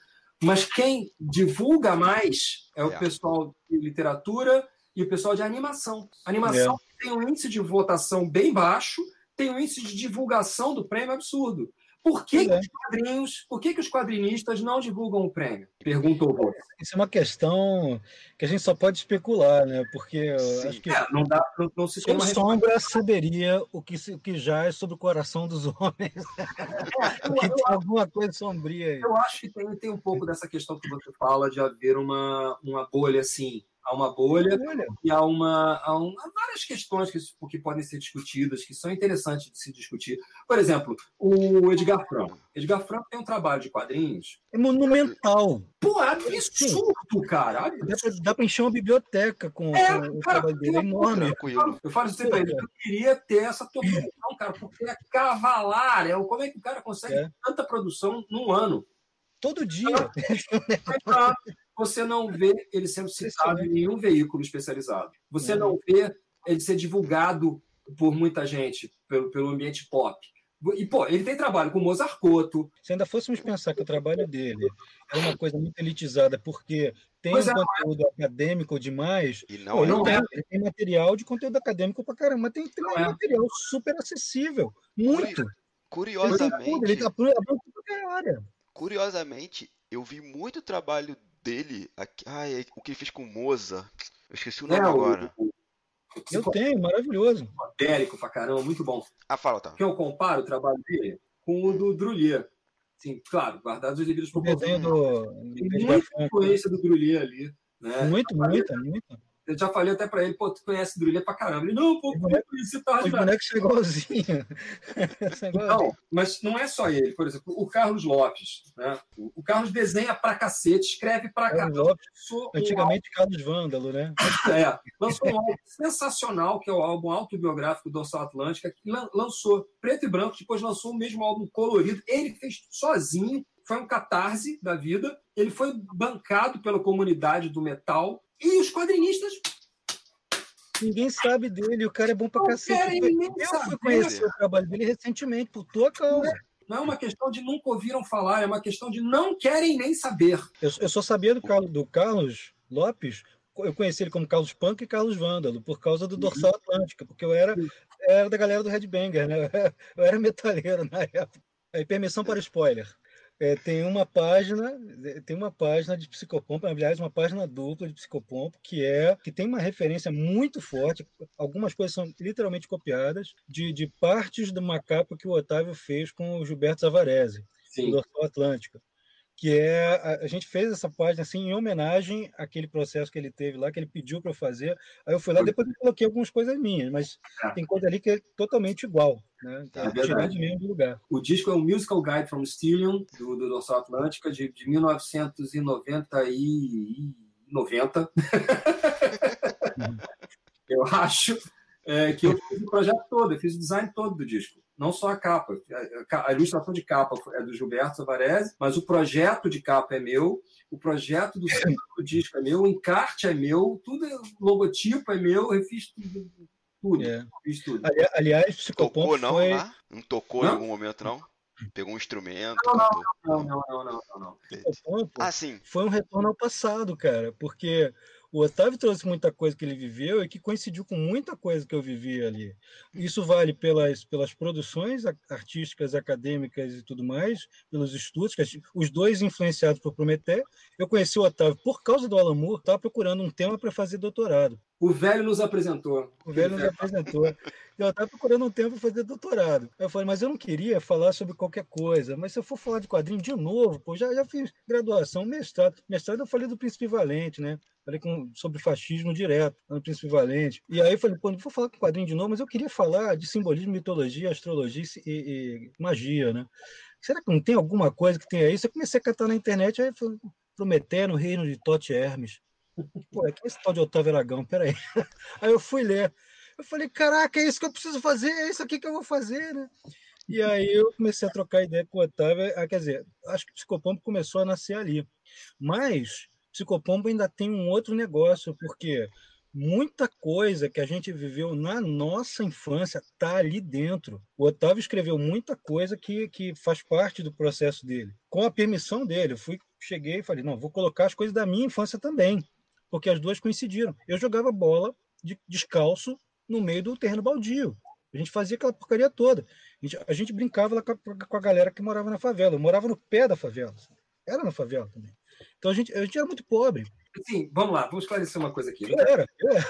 [SPEAKER 5] Mas quem divulga mais é o é. pessoal de literatura e o pessoal de animação. Animação é. tem um índice de votação bem baixo, tem um índice de divulgação do prêmio absurdo. Por que, que, é. os quadrinhos, por que, que os quadrinistas não divulgam o prêmio? Perguntou você.
[SPEAKER 4] Isso é uma questão que a gente só pode especular, né? Porque acho que
[SPEAKER 5] é, não dá, não, não se
[SPEAKER 4] tem sombra saberia o que, o que já é sobre o coração dos *laughs* homens. É, tem alguma coisa sombria aí.
[SPEAKER 5] Eu acho que tem, tem um pouco dessa questão que você fala de haver uma, uma bolha assim há uma bolha e há, uma, há, um, há várias questões que, que podem ser discutidas, que são interessantes de se discutir. Por exemplo, o Edgar Franco. Edgar Franco tem um trabalho de quadrinhos.
[SPEAKER 4] É monumental.
[SPEAKER 5] Pô, é absurdo, cara.
[SPEAKER 4] Absurdo. Dá, para encher uma biblioteca com, é, com cara, o dele. É enorme.
[SPEAKER 5] Eu falo isso pra ele, eu queria ter essa produção, cara, porque é cavalar. É, como é que o cara consegue é. tanta produção num ano?
[SPEAKER 4] Todo dia.
[SPEAKER 5] Então, *laughs* você não vê ele sendo citado em nenhum veículo especializado. Você não vê ele ser divulgado por muita gente, pelo, pelo ambiente pop. E, pô, ele tem trabalho com Mozart Couto.
[SPEAKER 4] Se ainda fôssemos pensar que o trabalho dele é uma coisa muito elitizada, porque tem um é, conteúdo é. acadêmico demais,
[SPEAKER 6] e não, pô, não,
[SPEAKER 4] tem, é. ele tem material de conteúdo acadêmico pra caramba, mas tem, tem um é. material super acessível. Muito.
[SPEAKER 6] Curiosamente. Ele
[SPEAKER 4] tá abrindo área.
[SPEAKER 6] Curiosamente, eu vi muito trabalho dele, aqui, ai, o que ele fez com Moza. Eu esqueci o nome é, agora. O,
[SPEAKER 4] eu tenho, maravilhoso.
[SPEAKER 5] Matérico pra caramba, muito bom.
[SPEAKER 6] Ah, fala, tá.
[SPEAKER 5] Que eu comparo o trabalho dele com o do Drulier. Sim, claro, guardados os devidos
[SPEAKER 4] proporções.
[SPEAKER 5] Tem muita influência do Drulier ali. Né?
[SPEAKER 4] Muito, muito, muito.
[SPEAKER 5] Eu já falei até para ele, pô, tu conhece Drulha pra caramba. Ele, não, pô,
[SPEAKER 4] como é isso tá Os bonecos são igualzinhos.
[SPEAKER 5] Não, mas não é só ele. Por exemplo, o Carlos Lopes. Né? O Carlos desenha pra cacete, escreve pra
[SPEAKER 4] Carlos Lopes, Antigamente um Carlos Vândalo, né?
[SPEAKER 5] É, lançou um álbum sensacional, que é o álbum autobiográfico do Dorsal Atlântica, que lançou preto e branco, depois lançou o mesmo álbum colorido. Ele fez sozinho, foi um catarse da vida. Ele foi bancado pela comunidade do metal e os quadrinistas.
[SPEAKER 4] Ninguém sabe dele, o cara é bom pra não cacete. Eu fui conhecer o trabalho dele recentemente, por tua causa.
[SPEAKER 5] Não é uma questão de nunca ouviram falar, é uma questão de não querem nem saber.
[SPEAKER 4] Eu, eu só sabia do Carlos, do Carlos Lopes, eu conheci ele como Carlos Punk e Carlos Vândalo, por causa do Dorsal Atlântica, porque eu era, era da galera do Headbanger, né? *laughs* Eu era metalheiro na época. Aí, permissão para spoiler. É, tem uma página, tem uma página de psicopompo, aliás, uma página dupla de psicopompo, que é que tem uma referência muito forte, algumas coisas são literalmente copiadas, de, de partes de uma capa que o Otávio fez com o Gilberto Zavarese, do Dorsal Atlântica que é a, a, gente fez essa página assim em homenagem àquele processo que ele teve lá, que ele pediu para eu fazer. Aí eu fui lá, depois eu coloquei algumas coisas minhas, mas é. tem coisa ali que é totalmente igual, né? É, é tirar de mesmo lugar.
[SPEAKER 5] O disco é o Musical Guide from Stylium, do, do Dorsal Atlântica, de, de 1990 e 90. *laughs* eu acho é, que eu fiz o projeto todo, eu fiz o design todo do disco não só a capa. A ilustração de capa é do Gilberto Savarese, mas o projeto de capa é meu, o projeto do, *laughs* do disco é meu, o encarte é meu, tudo, é, o logotipo é meu, eu fiz tudo. tudo.
[SPEAKER 4] É.
[SPEAKER 5] Fiz tudo.
[SPEAKER 4] Ali- Aliás, Psicopompo
[SPEAKER 6] Tocou não
[SPEAKER 4] foi...
[SPEAKER 6] lá? Não tocou
[SPEAKER 5] Não?
[SPEAKER 6] em algum momento, não? Pegou um instrumento,
[SPEAKER 5] Não, não? Não, não, não, não, não, não.
[SPEAKER 6] Ah, sim.
[SPEAKER 4] foi um retorno ao passado, cara, porque o Otávio trouxe muita coisa que ele viveu e que coincidiu com muita coisa que eu vivi ali. Isso vale pelas, pelas produções artísticas, acadêmicas e tudo mais, pelos estudos, os dois influenciados por Prometé. Eu conheci o Otávio por causa do Alan Moore, estava procurando um tema para fazer doutorado.
[SPEAKER 5] O velho nos apresentou.
[SPEAKER 4] O velho nos apresentou. Eu estava procurando um tempo para fazer doutorado. Eu falei, mas eu não queria falar sobre qualquer coisa. Mas se eu for falar de quadrinho de novo, pô, já, já fiz graduação, mestrado. Mestrado eu falei do Príncipe Valente, né? Falei com, sobre fascismo direto no Príncipe Valente. E aí eu falei, pô, não vou falar com quadrinho de novo, mas eu queria falar de simbolismo, mitologia, astrologia e, e magia, né? Será que não tem alguma coisa que tenha isso? Eu comecei a catar na internet, aí foi Prometer no reino de Tote Hermes. Pô, é que esse tal de Otávio Aragão, peraí. *laughs* Aí eu fui ler. Eu falei, caraca, é isso que eu preciso fazer, é isso aqui que eu vou fazer, né? E aí eu comecei a trocar ideia com o Otávio. Ah, quer dizer, acho que o Psicopompo começou a nascer ali. Mas Psicopompo ainda tem um outro negócio, porque muita coisa que a gente viveu na nossa infância está ali dentro. O Otávio escreveu muita coisa que, que faz parte do processo dele. Com a permissão dele, eu fui, cheguei e falei, não, vou colocar as coisas da minha infância também, porque as duas coincidiram. Eu jogava bola de, descalço no meio do terreno baldio. A gente fazia aquela porcaria toda. A gente, a gente brincava lá com a, com a galera que morava na favela. Eu morava no pé da favela. Era na favela também. Então a gente, a gente era muito pobre.
[SPEAKER 5] Sim, vamos lá, vamos esclarecer uma coisa aqui.
[SPEAKER 4] Eu era, eu era.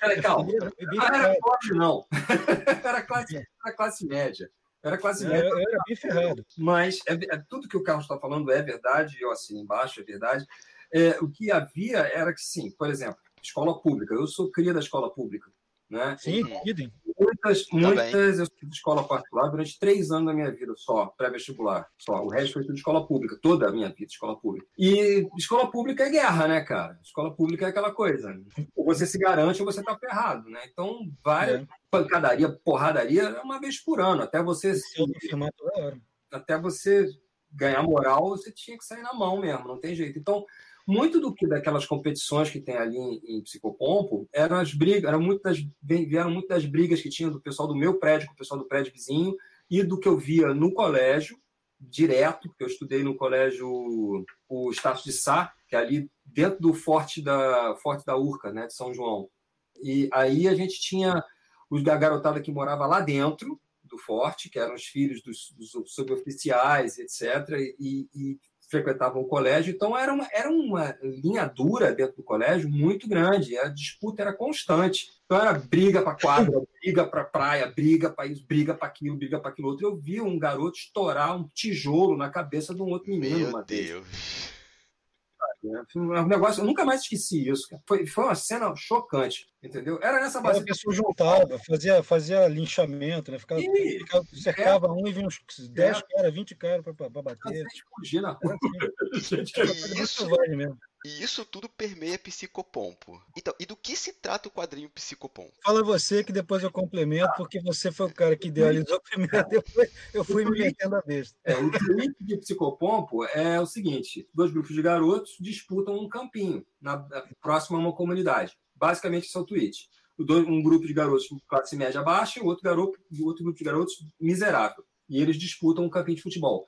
[SPEAKER 5] Peraí, calma.
[SPEAKER 4] Eu era
[SPEAKER 5] Ah, era pobre, não. *laughs* Era classe, era classe média. Era classe
[SPEAKER 4] Eu,
[SPEAKER 5] média.
[SPEAKER 4] eu era bem ferrado.
[SPEAKER 5] Mas é, é- tudo que o Carlos está falando é verdade, eu assino embaixo, é verdade. É, o que havia era que, sim, por exemplo, escola pública. Eu sou cria da escola pública. Né?
[SPEAKER 4] Sim,
[SPEAKER 6] Uhum.
[SPEAKER 4] idem.
[SPEAKER 5] Muitas,
[SPEAKER 6] Também.
[SPEAKER 5] muitas, eu fiz escola particular durante três anos da minha vida só, pré-vestibular, só. O resto foi tudo escola pública, toda a minha vida escola pública. E escola pública é guerra, né, cara? Escola pública é aquela coisa. Ou você se garante ou você tá ferrado, né? Então, várias
[SPEAKER 4] É.
[SPEAKER 5] pancadaria, porradaria, é uma vez por ano. Até você,
[SPEAKER 4] Se hora.
[SPEAKER 5] até você ganhar moral, você tinha que sair na mão mesmo, não tem jeito. Então, muito do que daquelas competições que tem ali em, em Psicopompo eram as brigas, eram muitas, vieram muito das brigas que tinha do pessoal do meu prédio com o pessoal do prédio vizinho e do que eu via no colégio, direto, porque eu estudei no colégio o Estácio de Sá, que é ali dentro do forte da, forte da Urca, né, de São João. E aí a gente tinha os da garotada que morava lá dentro do forte, que eram os filhos dos, dos suboficiais, etc., e, e frequentavam o colégio. Então era uma, era uma linha dura dentro do colégio muito grande, a disputa era constante. Então era briga para quadra, *laughs* briga para praia, briga para isso, briga para aquilo, briga para aquilo outro. Eu vi um garoto estourar um tijolo na cabeça de um outro menino
[SPEAKER 6] Meu
[SPEAKER 5] uma vez.
[SPEAKER 6] Deus.
[SPEAKER 5] Né? Um negócio, eu nunca mais esqueci isso. Cara. Foi, foi uma cena chocante, entendeu? Era nessa base.
[SPEAKER 4] a pessoa juntava, fazia, fazia linchamento, né? Ficava,
[SPEAKER 5] Ih,
[SPEAKER 4] ficava- cercava um e vinha uns 10 caras, 20 caras para bater.
[SPEAKER 5] Vocês fugir na rua.
[SPEAKER 4] assim, *laughs*
[SPEAKER 5] Gente,
[SPEAKER 4] muito
[SPEAKER 6] Isso.
[SPEAKER 4] selvagem mesmo.
[SPEAKER 6] E isso tudo permeia Psicopompo. Então, e do que se trata o quadrinho Psicopompo?
[SPEAKER 4] Fala você que depois eu complemento, porque você foi o cara que idealizou primeiro, *laughs* depois eu fui me metendo a besta.
[SPEAKER 5] É, o tweet de Psicopompo é o seguinte: dois grupos de garotos disputam um campinho na, próximo a uma comunidade. Basicamente, esse é o tweet. Um grupo de garotos de classe média baixa e o outro, garoto, e outro grupo de garotos miserável. E eles disputam um campinho de futebol.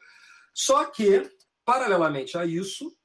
[SPEAKER 5] Só que, paralelamente a isso,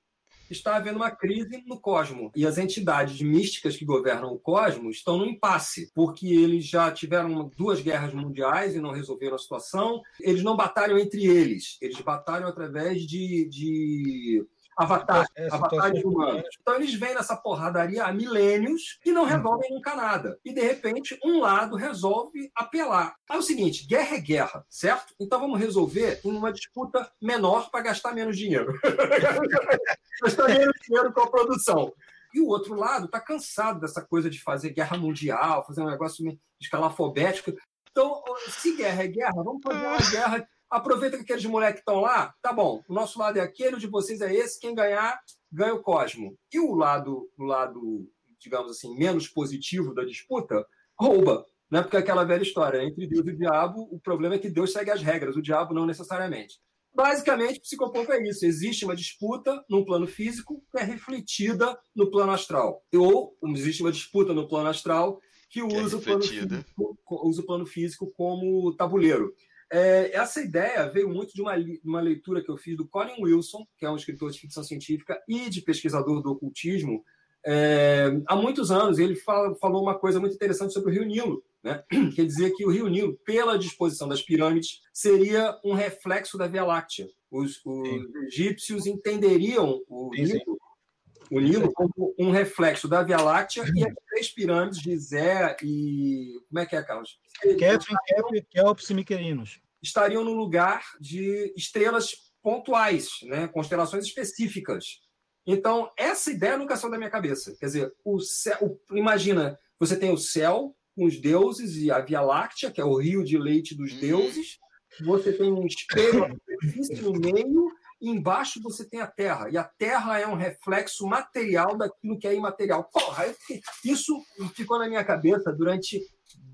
[SPEAKER 5] está havendo uma crise no cosmo. E as entidades místicas que governam o cosmo estão no impasse, porque eles já tiveram duas guerras mundiais e não resolveram a situação. Eles não batalham entre eles, eles batalham através de, de avatares,
[SPEAKER 4] É,
[SPEAKER 5] avatares
[SPEAKER 4] situações
[SPEAKER 5] humanos. Então eles vêm nessa porradaria há milênios e não resolvem nunca nada. E de repente, um lado resolve apelar. É o seguinte: guerra é guerra, certo? Então vamos resolver em uma disputa menor para gastar menos dinheiro. *laughs* gastar menos dinheiro com a produção. E o outro lado está cansado dessa coisa de fazer guerra mundial, fazer um negócio escalafobético. Então, se guerra é guerra, vamos fazer uma guerra. Aproveita que aqueles moleques estão lá, tá bom. O nosso lado é aquele, o de vocês é esse. Quem ganhar, ganha o Cosmo. E o lado, o lado digamos assim, menos positivo da disputa, rouba. Né? Porque aquela velha história, entre Deus e o diabo, o problema é que Deus segue as regras, o diabo não necessariamente. Basicamente, psicopompo é isso. Existe uma disputa no plano físico que é refletida no plano astral. Ou existe uma disputa no plano astral que usa, é o plano físico, usa o plano físico como tabuleiro. É, essa ideia veio muito de uma, uma leitura que eu fiz do Colin Wilson, que é um escritor de ficção científica e de pesquisador do ocultismo. É, há muitos anos ele fala, falou uma coisa muito interessante sobre o Rio Nilo. Né? *clears throat* Quer dizer que o Rio Nilo, pela disposição das pirâmides, seria um reflexo da Via Láctea. Os, os egípcios entenderiam o sim, Nilo, sim. O Nilo como um reflexo da Via Láctea e as três pirâmides de Zé e. Como é que é, Carlos?
[SPEAKER 4] Kefren, Kepler, Kelps e Miquelinos.
[SPEAKER 5] Estariam no lugar de estrelas pontuais, né? constelações específicas. Então, essa ideia nunca saiu da minha cabeça. Quer dizer, o céu, imagina, você tem o céu com os deuses e a Via Láctea, que é o rio de leite dos uhum. deuses. Você tem um espelho no meio embaixo você tem a Terra. E a Terra é um reflexo material daquilo que é imaterial. Porra, isso ficou na minha cabeça durante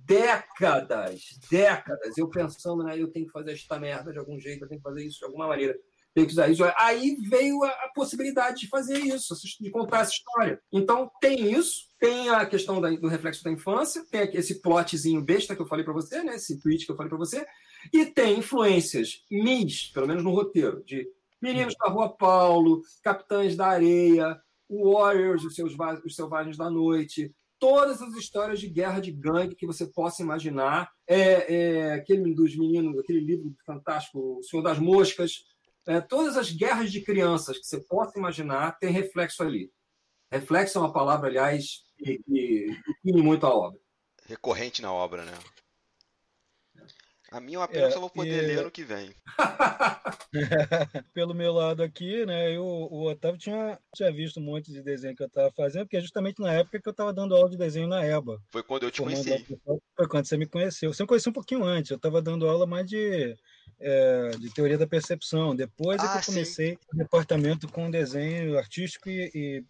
[SPEAKER 5] décadas, décadas, eu pensando, né, eu tenho que fazer esta merda de algum jeito, eu tenho que fazer isso de alguma maneira. Tenho que usar isso. Aí veio a, a possibilidade de fazer isso, de contar essa história. Então, tem isso, tem a questão da, do reflexo da infância, tem esse plotzinho besta que eu falei para você, né? Esse tweet que eu falei para você, e tem influências mis, pelo menos no roteiro, de Meninos da Rua Paulo, Capitães da Areia, Warriors, os, seus, os Selvagens da Noite, todas as histórias de guerra de gangue que você possa imaginar. É, é aquele dos meninos, aquele livro fantástico, O Senhor das Moscas. É, todas as guerras de crianças que você possa imaginar tem reflexo ali. Reflexo é uma palavra, aliás, que, define muito a obra.
[SPEAKER 6] Recorrente na obra, né? A minha eu apenas é, só vou poder e... ler ano que vem. *laughs*
[SPEAKER 4] Pelo meu lado aqui, né? Eu, o Otávio tinha, tinha visto um monte de desenho que eu estava fazendo, porque é justamente na época que eu estava dando aula de desenho na EBA.
[SPEAKER 6] Foi quando eu te conheci.
[SPEAKER 4] Foi quando você me conheceu. Você me conheceu um pouquinho antes. Eu estava dando aula mais de é, de teoria da percepção. Depois ah, é que eu comecei o departamento com desenho artístico e, e,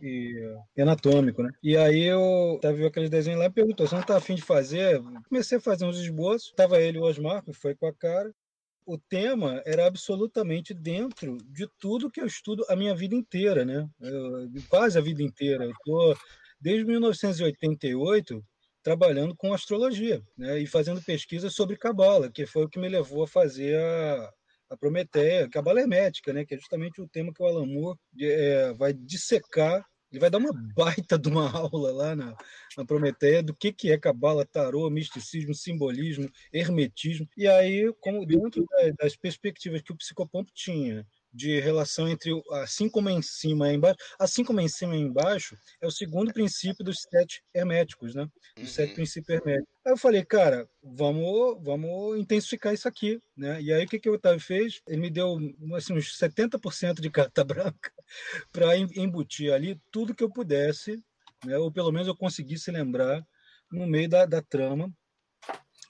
[SPEAKER 4] e, anatômico, né? E aí eu tava vendo aqueles desenhos lá e perguntou, você não tá afim de fazer? Comecei a fazer uns esboços, tava ele e o Osmar, que foi com a cara. O tema era absolutamente dentro de tudo que eu estudo a minha vida inteira, né? Eu, quase a vida inteira. Eu tô desde 1988 trabalhando com astrologia né, e fazendo pesquisas sobre cabala, que foi o que me levou a fazer a, a Prometeia, cabala hermética, né, que é justamente o tema que o Alan Moore é, vai dissecar ele vai dar uma *laughs* baita de uma aula lá na, na Prometeia do que, que é cabala, tarô, misticismo, simbolismo, hermetismo. E aí, como dentro das perspectivas que o psicopompo tinha de relação entre assim como é em cima e embaixo, assim como é em cima e embaixo, é o segundo princípio dos sete herméticos, né? Dos uhum. sete princípios herméticos. Aí eu falei, cara, vamos, vamos intensificar isso aqui, né? E aí o que, que o Otávio fez? Ele me deu assim, uns 70% de carta *laughs* branca para embutir ali tudo que eu pudesse, né? ou pelo menos eu conseguisse lembrar no meio da, da trama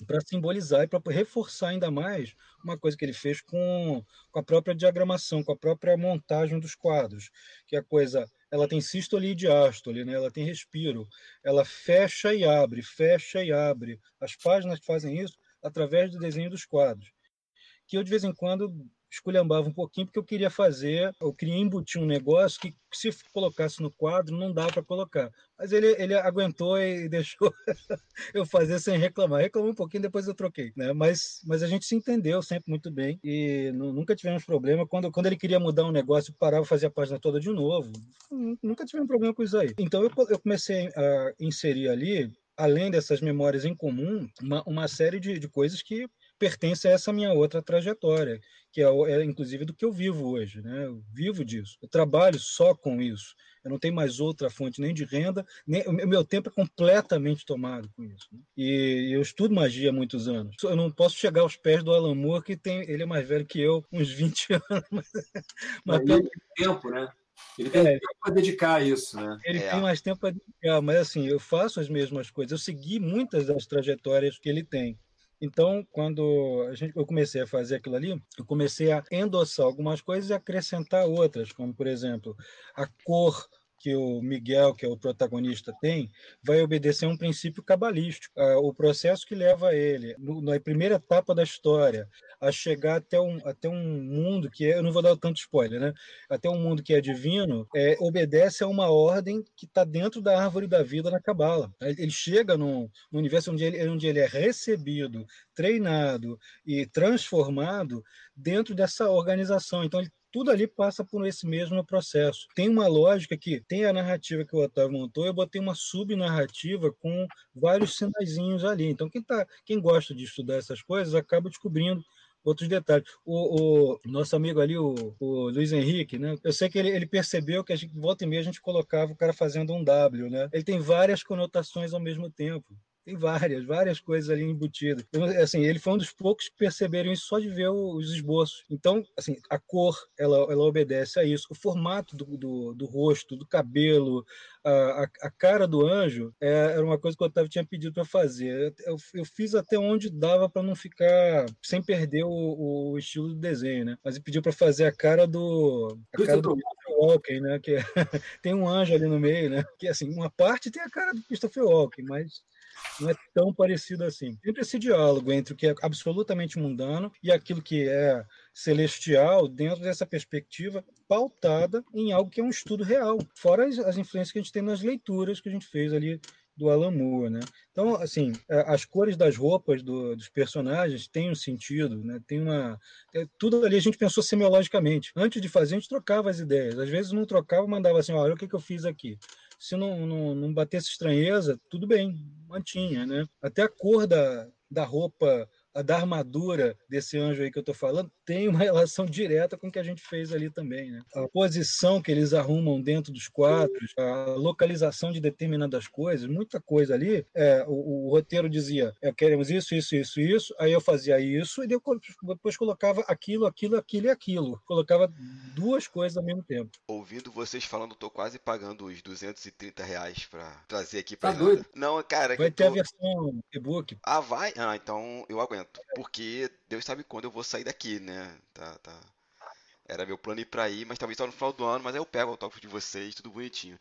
[SPEAKER 4] para simbolizar e para reforçar ainda mais uma coisa que ele fez com, com a própria diagramação, com a própria montagem dos quadros, que a coisa ela tem sístole e diástole, né? ela tem respiro, ela fecha e abre, fecha e abre. As páginas fazem isso através do desenho dos quadros, que eu de vez em quando esculhambava um pouquinho porque eu queria fazer, eu queria embutir um negócio que se colocasse no quadro não dá para colocar. Mas ele, ele aguentou e deixou *laughs* eu fazer sem reclamar. Reclamou um pouquinho, depois eu troquei. Né? Mas, mas a gente se entendeu sempre muito bem e nunca tivemos problema. Quando, quando ele queria mudar um negócio, parava fazer a página toda de novo. Nunca tivemos problema com isso aí. Então eu, eu comecei a inserir ali além dessas memórias em comum, uma, uma série de, de coisas que pertence a essa minha outra trajetória, que é, é, inclusive do que eu vivo hoje, né? Eu vivo disso. Eu trabalho só com isso. Eu não tenho mais outra fonte nem de renda, nem o meu tempo é completamente tomado com isso. Né? E eu estudo magia há muitos anos. Eu não posso chegar aos pés do Alan Moore, que tem, ele é mais velho que eu, uns 20 *laughs* anos. Mas,
[SPEAKER 5] mas pelo... tempo, né? Ele tem é, tempo para dedicar a isso, né?
[SPEAKER 4] Ele é. tem mais tempo para dedicar, mas assim, eu faço as mesmas coisas. Eu segui muitas das trajetórias que ele tem. Então, quando a gente, eu comecei a fazer aquilo ali, eu comecei a endossar algumas coisas e acrescentar outras, como, por exemplo, a cor que o Miguel, que é o protagonista, tem, vai obedecer um princípio cabalístico. O processo que leva ele, na primeira etapa da história, a chegar até um, até um mundo que é, eu não vou dar tanto spoiler, né? Até um mundo que é divino, é, obedece a uma ordem que está dentro da árvore da vida na Cabala. Ele chega num universo onde ele, onde ele é recebido, treinado e transformado dentro dessa organização. Então, ele tudo ali passa por esse mesmo processo. Tem uma lógica que tem a narrativa que o Otávio montou, eu botei uma subnarrativa com vários sinaizinhos ali. Então, quem, tá, quem gosta de estudar essas coisas acaba descobrindo outros detalhes. O, o, nosso amigo ali, o, o, Luiz Henrique, né? Eu sei que ele, ele, percebeu que a gente, volta e meia, a gente colocava o cara fazendo um W, né? Ele tem várias conotações ao mesmo tempo. Tem várias, várias coisas ali embutidas. Então, assim, ele foi um dos poucos que perceberam isso só de ver os esboços. Então, assim, a cor, ela, ela obedece a isso. O formato do, do, do rosto, do cabelo, a, a, cara do anjo é, era uma coisa que o Otávio tinha pedido para fazer. Eu, eu, fiz até onde dava para não ficar sem perder o, o, estilo do desenho, né? Mas ele pediu para fazer a cara do a cara do Walken, né? Que é, *laughs* tem um anjo ali no meio, né? Que assim, uma parte tem a cara do Christopher Walken, mas não é tão parecido assim. Sempre esse diálogo entre o que é absolutamente mundano e aquilo que é celestial dentro dessa perspectiva pautada em algo que é um estudo real, fora as, as influências que a gente tem nas leituras que a gente fez ali do Alan Moore, né? Então, assim, as cores das roupas do, dos personagens têm um sentido, né? Tem uma é, tudo ali a gente pensou semiologicamente. Antes de fazer, a gente trocava as ideias. Às vezes não trocava, mandava assim, olha o que, que eu fiz aqui se não, não, não batesse estranheza, tudo bem, mantinha, né? Até a cor da, da roupa a da armadura desse anjo aí que eu estou falando tem uma *laughs* relação direta com o que a gente fez ali também. Né? A posição que eles arrumam dentro dos quadros, a localização de determinadas coisas, muita coisa ali. É, o, o, roteiro dizia: é, queremos isso, isso, isso, isso. Aí eu fazia isso e depois colocava aquilo, aquilo, aquilo e aquilo. Colocava duas coisas ao mesmo tempo.
[SPEAKER 6] Ouvindo vocês falando, estou quase pagando os 230 reais para trazer aqui para.
[SPEAKER 4] Tá doido?
[SPEAKER 6] Não, cara.
[SPEAKER 4] Vai ter
[SPEAKER 6] tô...
[SPEAKER 4] a versão e-book.
[SPEAKER 6] Ah, vai? Ah, então eu aguento porque Deus sabe quando eu vou sair daqui, né? Tá, tá. Era meu plano ir pra aí, mas talvez só no final do ano, mas aí eu pego o autógrafo de vocês, tudo bonitinho.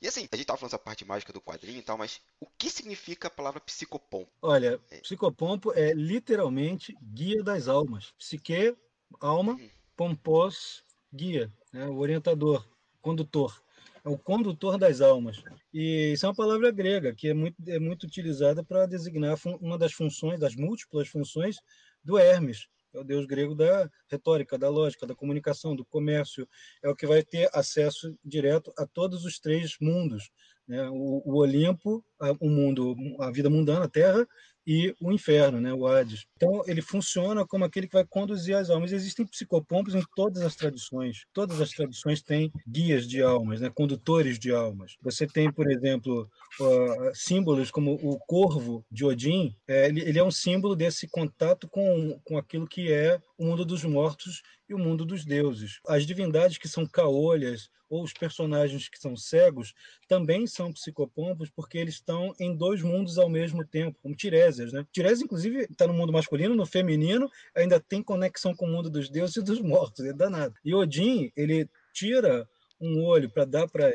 [SPEAKER 6] E assim, a gente tava falando essa parte mágica do quadrinho e tal, mas o que significa a palavra psicopompo?
[SPEAKER 4] Olha, é. psicopompo é literalmente guia das almas. Psique, alma, uhum. pompos, guia, né? o orientador, condutor é o condutor das almas. E isso é uma palavra grega que é muito, é muito utilizada para designar uma das funções, das múltiplas funções do Hermes, é o deus grego da retórica, da lógica, da comunicação, do comércio, é o que vai ter acesso direto a todos os três mundos, né? o, o Olimpo, o mundo, a vida mundana, a Terra, e o inferno, né, o Hades. Então, ele funciona como aquele que vai conduzir as almas. Existem psicopompos em todas as tradições. Todas as tradições têm guias de almas, né, condutores de almas. Você tem, por exemplo, uh, símbolos como o corvo de Odin. É, ele, ele, é um símbolo desse contato com, com aquilo que é o mundo dos mortos e o mundo dos deuses. As divindades que são caolhas ou os personagens que são cegos também são psicopompos porque eles estão em dois mundos ao mesmo tempo, como Tiresias. Né? Tiresias, inclusive, está no mundo masculino, no feminino, ainda tem conexão com o mundo dos deuses e dos mortos, é danado. E Odin, ele tira um olho para dar para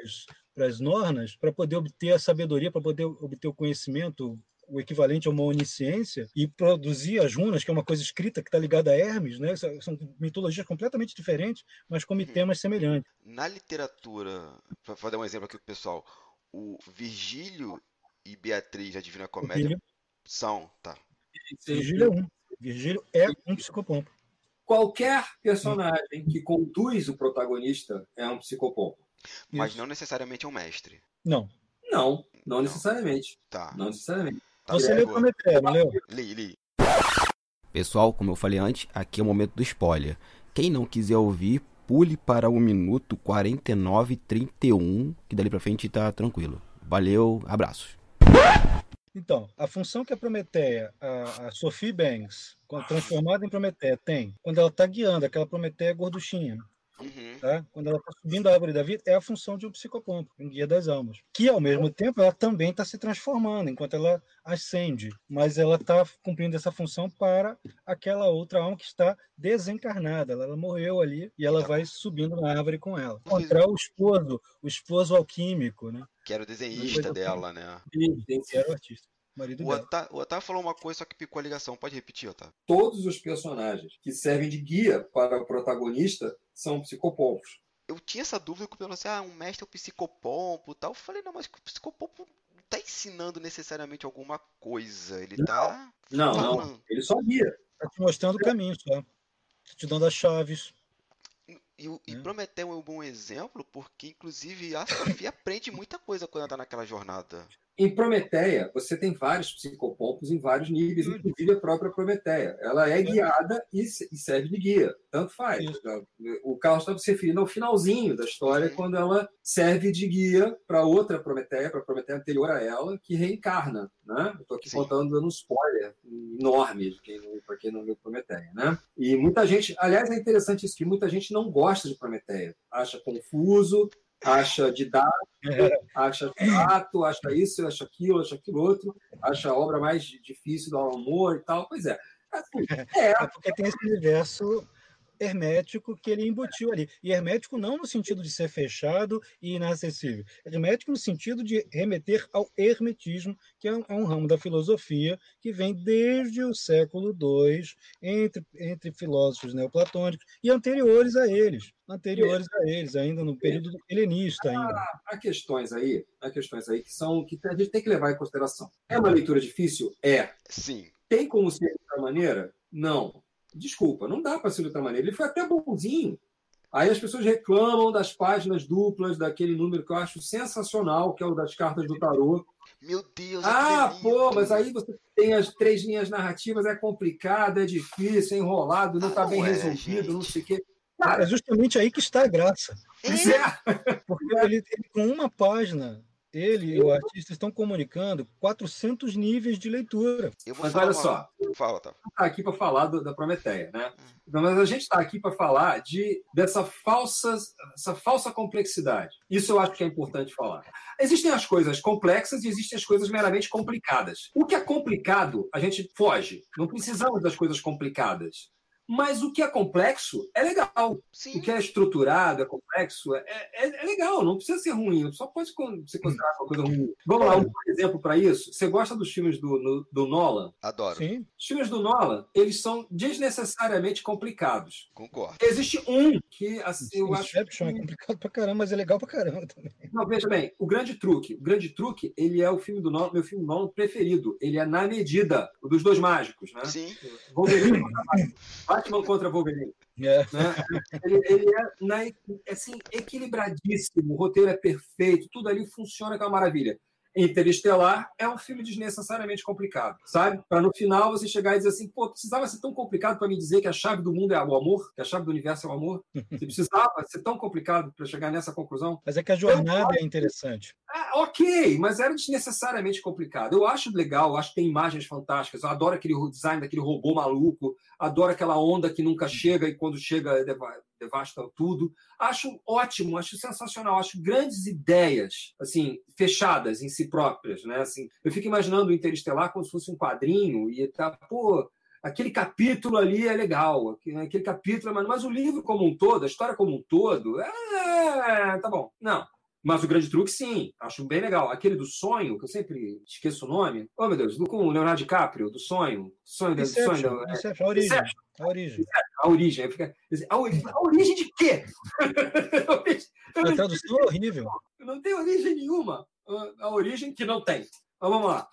[SPEAKER 4] as nornas, para poder obter a sabedoria, para poder obter o conhecimento, o equivalente a uma onisciência e produzir as runas, que é uma coisa escrita que está ligada a Hermes, né? São mitologias completamente diferentes, mas com uhum. temas semelhantes.
[SPEAKER 6] Na literatura, para dar um exemplo aqui para o pessoal, o Virgílio e Beatriz da Divina Comédia Virgílio. são, tá?
[SPEAKER 4] Virgílio é um. Virgílio é um psicopompo.
[SPEAKER 5] Qualquer personagem que conduz o protagonista é um psicopompo.
[SPEAKER 6] Mas Isso. não necessariamente é um mestre.
[SPEAKER 4] Não.
[SPEAKER 5] Não, não, não. necessariamente.
[SPEAKER 6] Tá.
[SPEAKER 5] Não necessariamente.
[SPEAKER 4] Tá Você leu Prometeu, não leu?
[SPEAKER 6] Li, li.
[SPEAKER 1] Pessoal, como eu falei antes, aqui é o momento do spoiler. Quem não quiser ouvir, pule para o minuto 49:31, que dali para frente tá tranquilo. Valeu, abraços.
[SPEAKER 4] Então, a função que a Prometeia, a, a Sophie Banks, transformada em Prometeia, tem, quando ela está guiando aquela Prometeia gorduchinha,
[SPEAKER 6] uhum.
[SPEAKER 4] tá? Quando ela está subindo a árvore da vida, é a função de um psicopompo, um guia das almas. Que, ao mesmo tempo, ela também está se transformando enquanto ela ascende. Mas ela está cumprindo essa função para aquela outra alma que está desencarnada. Ela, ela morreu ali e ela vai subindo na árvore com ela. Encontrar o esposo, o esposo alquímico, né?
[SPEAKER 6] Que era o desenhista dela, né?
[SPEAKER 4] Que era o artista. Marido
[SPEAKER 6] O o Otávio falou uma coisa, só que picou a ligação. Pode repetir, Otávio?
[SPEAKER 5] Todos os personagens que servem de guia para o protagonista são psicopompos.
[SPEAKER 6] Eu tinha essa dúvida quando eu assim, ah, um mestre é um psicopompo e tal. Eu falei, não, mas o psicopompo não tá ensinando necessariamente alguma coisa. Ele tá.
[SPEAKER 5] Não,
[SPEAKER 6] falando.
[SPEAKER 5] não. Ele só guia.
[SPEAKER 4] Tá te mostrando o caminho só. Tá te dando as chaves.
[SPEAKER 6] E, o- e
[SPEAKER 4] É.
[SPEAKER 6] Prometeu é um bom exemplo, porque inclusive a Sofia *laughs* aprende muita coisa quando ela tá naquela jornada.
[SPEAKER 5] Em Prometeia, você tem vários psicopompos em vários níveis, inclusive a própria Prometeia. Ela é guiada e se- serve de guia. Tanto faz.
[SPEAKER 4] Isso.
[SPEAKER 5] O Carlos estava se referindo ao finalzinho da história,
[SPEAKER 6] Sim.
[SPEAKER 5] quando ela serve de guia para outra Prometeia, para a Prometeia anterior a ela, que reencarna. Né? Estou aqui
[SPEAKER 6] Sim.
[SPEAKER 5] contando, dando um spoiler enorme para quem não viu Prometeia. Né? E muita gente, aliás, é interessante isso, que muita gente não gosta de Prometeia. Acha confuso, acha didático, acha chato, acha isso, acha aquilo, acha aquilo outro, acha a obra mais difícil do Moore e tal. Pois é. Assim, é,
[SPEAKER 4] É porque tem esse universo hermético que ele embutiu ali. E hermético não no sentido de ser fechado e inacessível. Hermético no sentido de remeter ao hermetismo, que é um, é um ramo da filosofia que vem desde o século II, entre, entre filósofos neoplatônicos e anteriores a eles. Anteriores a eles, ainda no período helenista ainda.
[SPEAKER 5] há questões aí, há questões aí que são que a gente tem que levar em consideração. É uma leitura difícil? É.
[SPEAKER 6] Sim.
[SPEAKER 5] Tem como ser de outra maneira? Não. Desculpa, não dá para ser de outra maneira. Ele foi até bonzinho. Aí as pessoas reclamam das páginas duplas daquele número que eu acho sensacional, que é o das cartas do tarô.
[SPEAKER 6] Meu Deus,
[SPEAKER 5] Ah,
[SPEAKER 6] é
[SPEAKER 5] pô, mas aí você tem as três linhas narrativas, é complicado, é difícil, é enrolado, não está bem
[SPEAKER 6] não é,
[SPEAKER 5] resolvido, não
[SPEAKER 6] gente.
[SPEAKER 5] sei o quê. Cara,
[SPEAKER 4] É justamente aí que está a graça.
[SPEAKER 5] é.
[SPEAKER 4] Porque ele, ele, com uma página, ele e o artista estão comunicando 400 níveis de leitura.
[SPEAKER 5] Mas olha
[SPEAKER 6] uma-
[SPEAKER 5] só,
[SPEAKER 6] Fala, tá.
[SPEAKER 5] está aqui para falar do- da Prometeia, né? Mas a gente está aqui para falar de dessa falsa, essa falsa complexidade. Isso eu acho que é importante falar. Existem as coisas complexas e existem as coisas meramente complicadas. O que é complicado, a gente foge. Não precisamos das coisas complicadas. Mas o que é complexo é legal.
[SPEAKER 6] Sim.
[SPEAKER 5] O que é estruturado, é complexo, é, é- é legal, não precisa ser ruim, só pode con- ser considerado uma coisa ruim. Vamos lá, um exemplo para isso. Você gosta dos filmes do, no- do Nolan?
[SPEAKER 6] Adoro.
[SPEAKER 4] Sim,
[SPEAKER 5] Os filmes do Nolan, eles são desnecessariamente complicados.
[SPEAKER 6] Concordo.
[SPEAKER 5] Existe um que, assim, eu acho.
[SPEAKER 4] Inception é complicado pra caramba, mas é legal pra caramba também.
[SPEAKER 5] Não, veja bem, o Grande Truque. O Grande Truque, ele é o filme do Nolan, meu filme do Nolan preferido. Ele é na medida, o dos dois mágicos, né?
[SPEAKER 6] Sim.
[SPEAKER 5] Wolverine contra Batman. Contra Wolverine.
[SPEAKER 4] É.
[SPEAKER 5] né? Ele, ele é na, assim, equilibradíssimo, o roteiro é perfeito, tudo ali funciona com uma maravilha. Interestelar é um filme desnecessariamente complicado, sabe? Para no final você chegar e dizer assim, pô, precisava ser tão complicado para me dizer que a chave do mundo é o amor, que a chave do universo é o amor. *laughs* Você precisava ser tão complicado para chegar nessa conclusão?
[SPEAKER 4] Mas é que a jornada é interessante.
[SPEAKER 5] Ah, ok, mas era desnecessariamente complicado. Eu acho legal, eu acho que tem imagens fantásticas. Eu adoro aquele design daquele robô maluco, adoro aquela onda que nunca chega e quando chega deva- devasta tudo. Acho ótimo, acho sensacional, acho grandes ideias, assim, fechadas em si próprias, né? Assim, eu fico imaginando o Interestelar como se fosse um quadrinho e tá, pô, aquele capítulo ali é legal, aquele aquele capítulo, é mas, mas o livro como um todo, a história como um todo, é, tá bom. Não, mas o grande truque, sim, acho bem legal. Aquele do sonho, que eu sempre esqueço o nome. Oh, meu Deus, com o Leonardo DiCaprio, do sonho. Sonho, da- sonho
[SPEAKER 4] Inception,
[SPEAKER 5] da-
[SPEAKER 4] Inception, a origem.
[SPEAKER 5] Inception.
[SPEAKER 4] A origem.
[SPEAKER 5] a origem. A, ori- a origem de quê? *laughs* A origem-
[SPEAKER 4] tradução é horrível.
[SPEAKER 5] não tem origem nenhuma. A origem que não tem. Mas vamos lá.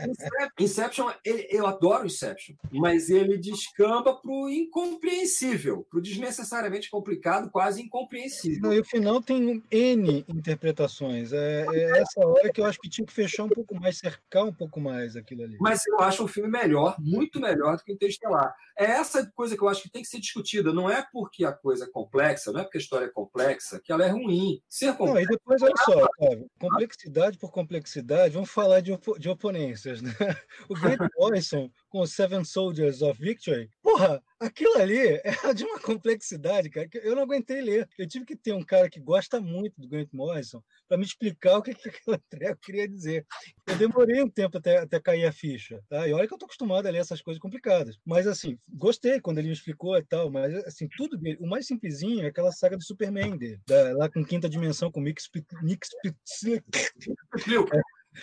[SPEAKER 5] Incep- Inception, eu adoro Inception, mas ele descamba para o incompreensível, para o desnecessariamente complicado, quase incompreensível.
[SPEAKER 4] Não, e o final tem N interpretações. É, é essa hora que eu acho que tinha que fechar um pouco mais, cercar um pouco mais aquilo ali.
[SPEAKER 5] Mas eu acho um filme melhor, muito melhor do que Interestelar. É essa coisa que eu acho que tem que ser discutida. Não é porque a coisa é complexa, não é porque a história é complexa, que ela é ruim. Ser
[SPEAKER 4] Não,
[SPEAKER 5] complexa.
[SPEAKER 4] e depois, olha só, Otávio, complexidade por complexidade, vamos falar falar de, op de oponências, né? *laughs* O Grant *laughs* Morrison com Seven Soldiers of Victory, porra, aquilo ali é *laughs* de uma complexidade, cara, que eu não aguentei ler. Eu tive que ter um cara que gosta muito do Grant Morrison para me explicar o que, que aquela treco queria dizer. Eu demorei um tempo até, até cair a ficha, tá? E olha que eu tô acostumado a ler essas coisas complicadas. Mas, assim, gostei quando ele me explicou e tal, mas, assim, tudo dele, o mais simplesinho é aquela saga do Superman dele, da, lá com quinta dimensão, com Nick Spitz...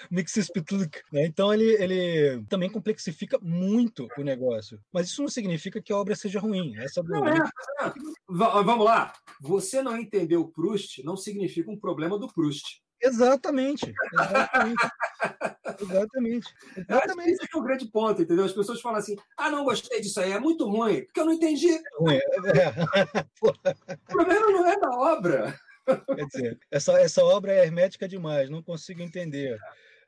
[SPEAKER 4] Mixespitlik. Né? Então ele, ele também complexifica muito o negócio. Mas isso não significa que a obra seja ruim. Essa do... não é,
[SPEAKER 5] é. Vamos lá. Você não entendeu o Proust não significa um problema do Proust.
[SPEAKER 4] Exatamente. Exatamente. *laughs* Exatamente.
[SPEAKER 5] Exatamente. Esse é o grande ponto, entendeu? As pessoas falam assim: ah, não gostei disso aí, é muito ruim, porque eu não entendi. É ruim. É. *laughs* o problema não é da obra.
[SPEAKER 4] Quer dizer, essa, essa obra é hermética demais, não consigo entender.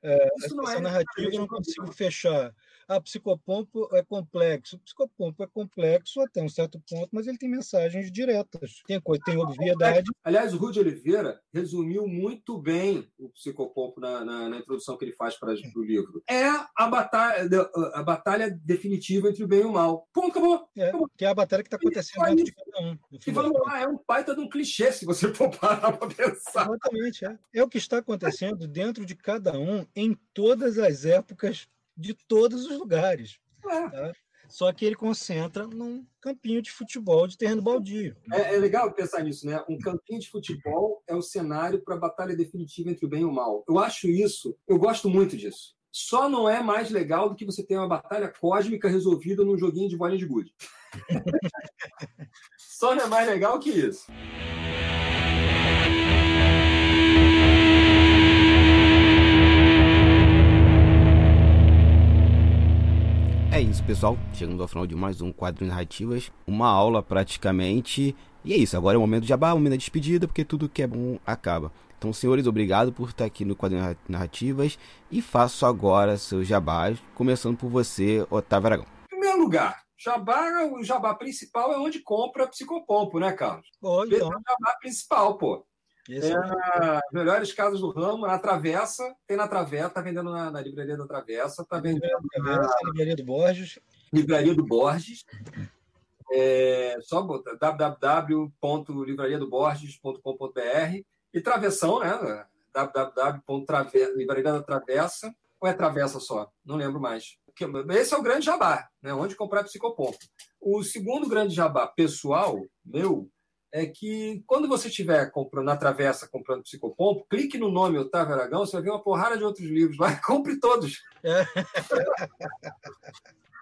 [SPEAKER 4] É, essa é narrativa eu não consigo fechar. Ah, psicopompo é complexo. O psicopompo é complexo até um certo ponto, mas ele tem mensagens diretas. Tem, tem obviedade.
[SPEAKER 5] Aliás, o Rudy Oliveira resumiu muito bem o psicopompo na, na, na introdução que ele faz para o livro. É a batalha, a batalha definitiva entre o bem e o mal. Ponto, acabou.
[SPEAKER 4] É,
[SPEAKER 5] acabou.
[SPEAKER 4] Que é a batalha que está acontecendo dentro de cada um.
[SPEAKER 5] E vamos lá, é um baita de um clichê, se você for parar para pensar.
[SPEAKER 4] Exatamente, é. É o que está acontecendo dentro de cada um em todas as épocas de todos os lugares. É. Tá? Só que ele concentra num campinho de futebol de terreno baldio.
[SPEAKER 5] É, é, legal pensar nisso, né? Um campinho de futebol é o cenário para a batalha definitiva entre o bem e o mal. Eu acho isso, eu gosto muito disso. Só não é mais legal do que você ter uma batalha cósmica resolvida num joguinho de bolinha de gude. *laughs* Só não é mais legal que isso.
[SPEAKER 1] É isso, pessoal. Chegando ao final de mais um quadro narrativas, uma aula praticamente. E é isso, agora é o momento de abar, o momento da despedida, porque tudo que é bom acaba. Então, senhores, obrigado por estar aqui no quadro narrativas e faço agora seus jabás, começando por você, Otávio Aragão.
[SPEAKER 5] Em primeiro lugar, jabá, o jabá principal é onde compra psicopompo, né, Carlos? Esse é o jabá principal, pô. Esse é, é melhores casas do ramo, na Travessa, tem na Travessa, tá vendendo na, na livraria da Travessa, tá vendendo
[SPEAKER 4] na, na livraria do Borges.
[SPEAKER 5] Livraria do Borges. É, só botar www.livrariadoborges.com.br e travessão, né? www.livraria da Travessa ou é Travessa só? Não lembro mais. Esse é o grande jabá, né? Onde comprar psicopompo. O segundo grande jabá pessoal, meu, é que quando você estiver comprando na travessa, comprando psicopompo, clique no nome Otávio Aragão, você vai ver uma porrada de outros livros lá, *laughs* compre todos. É.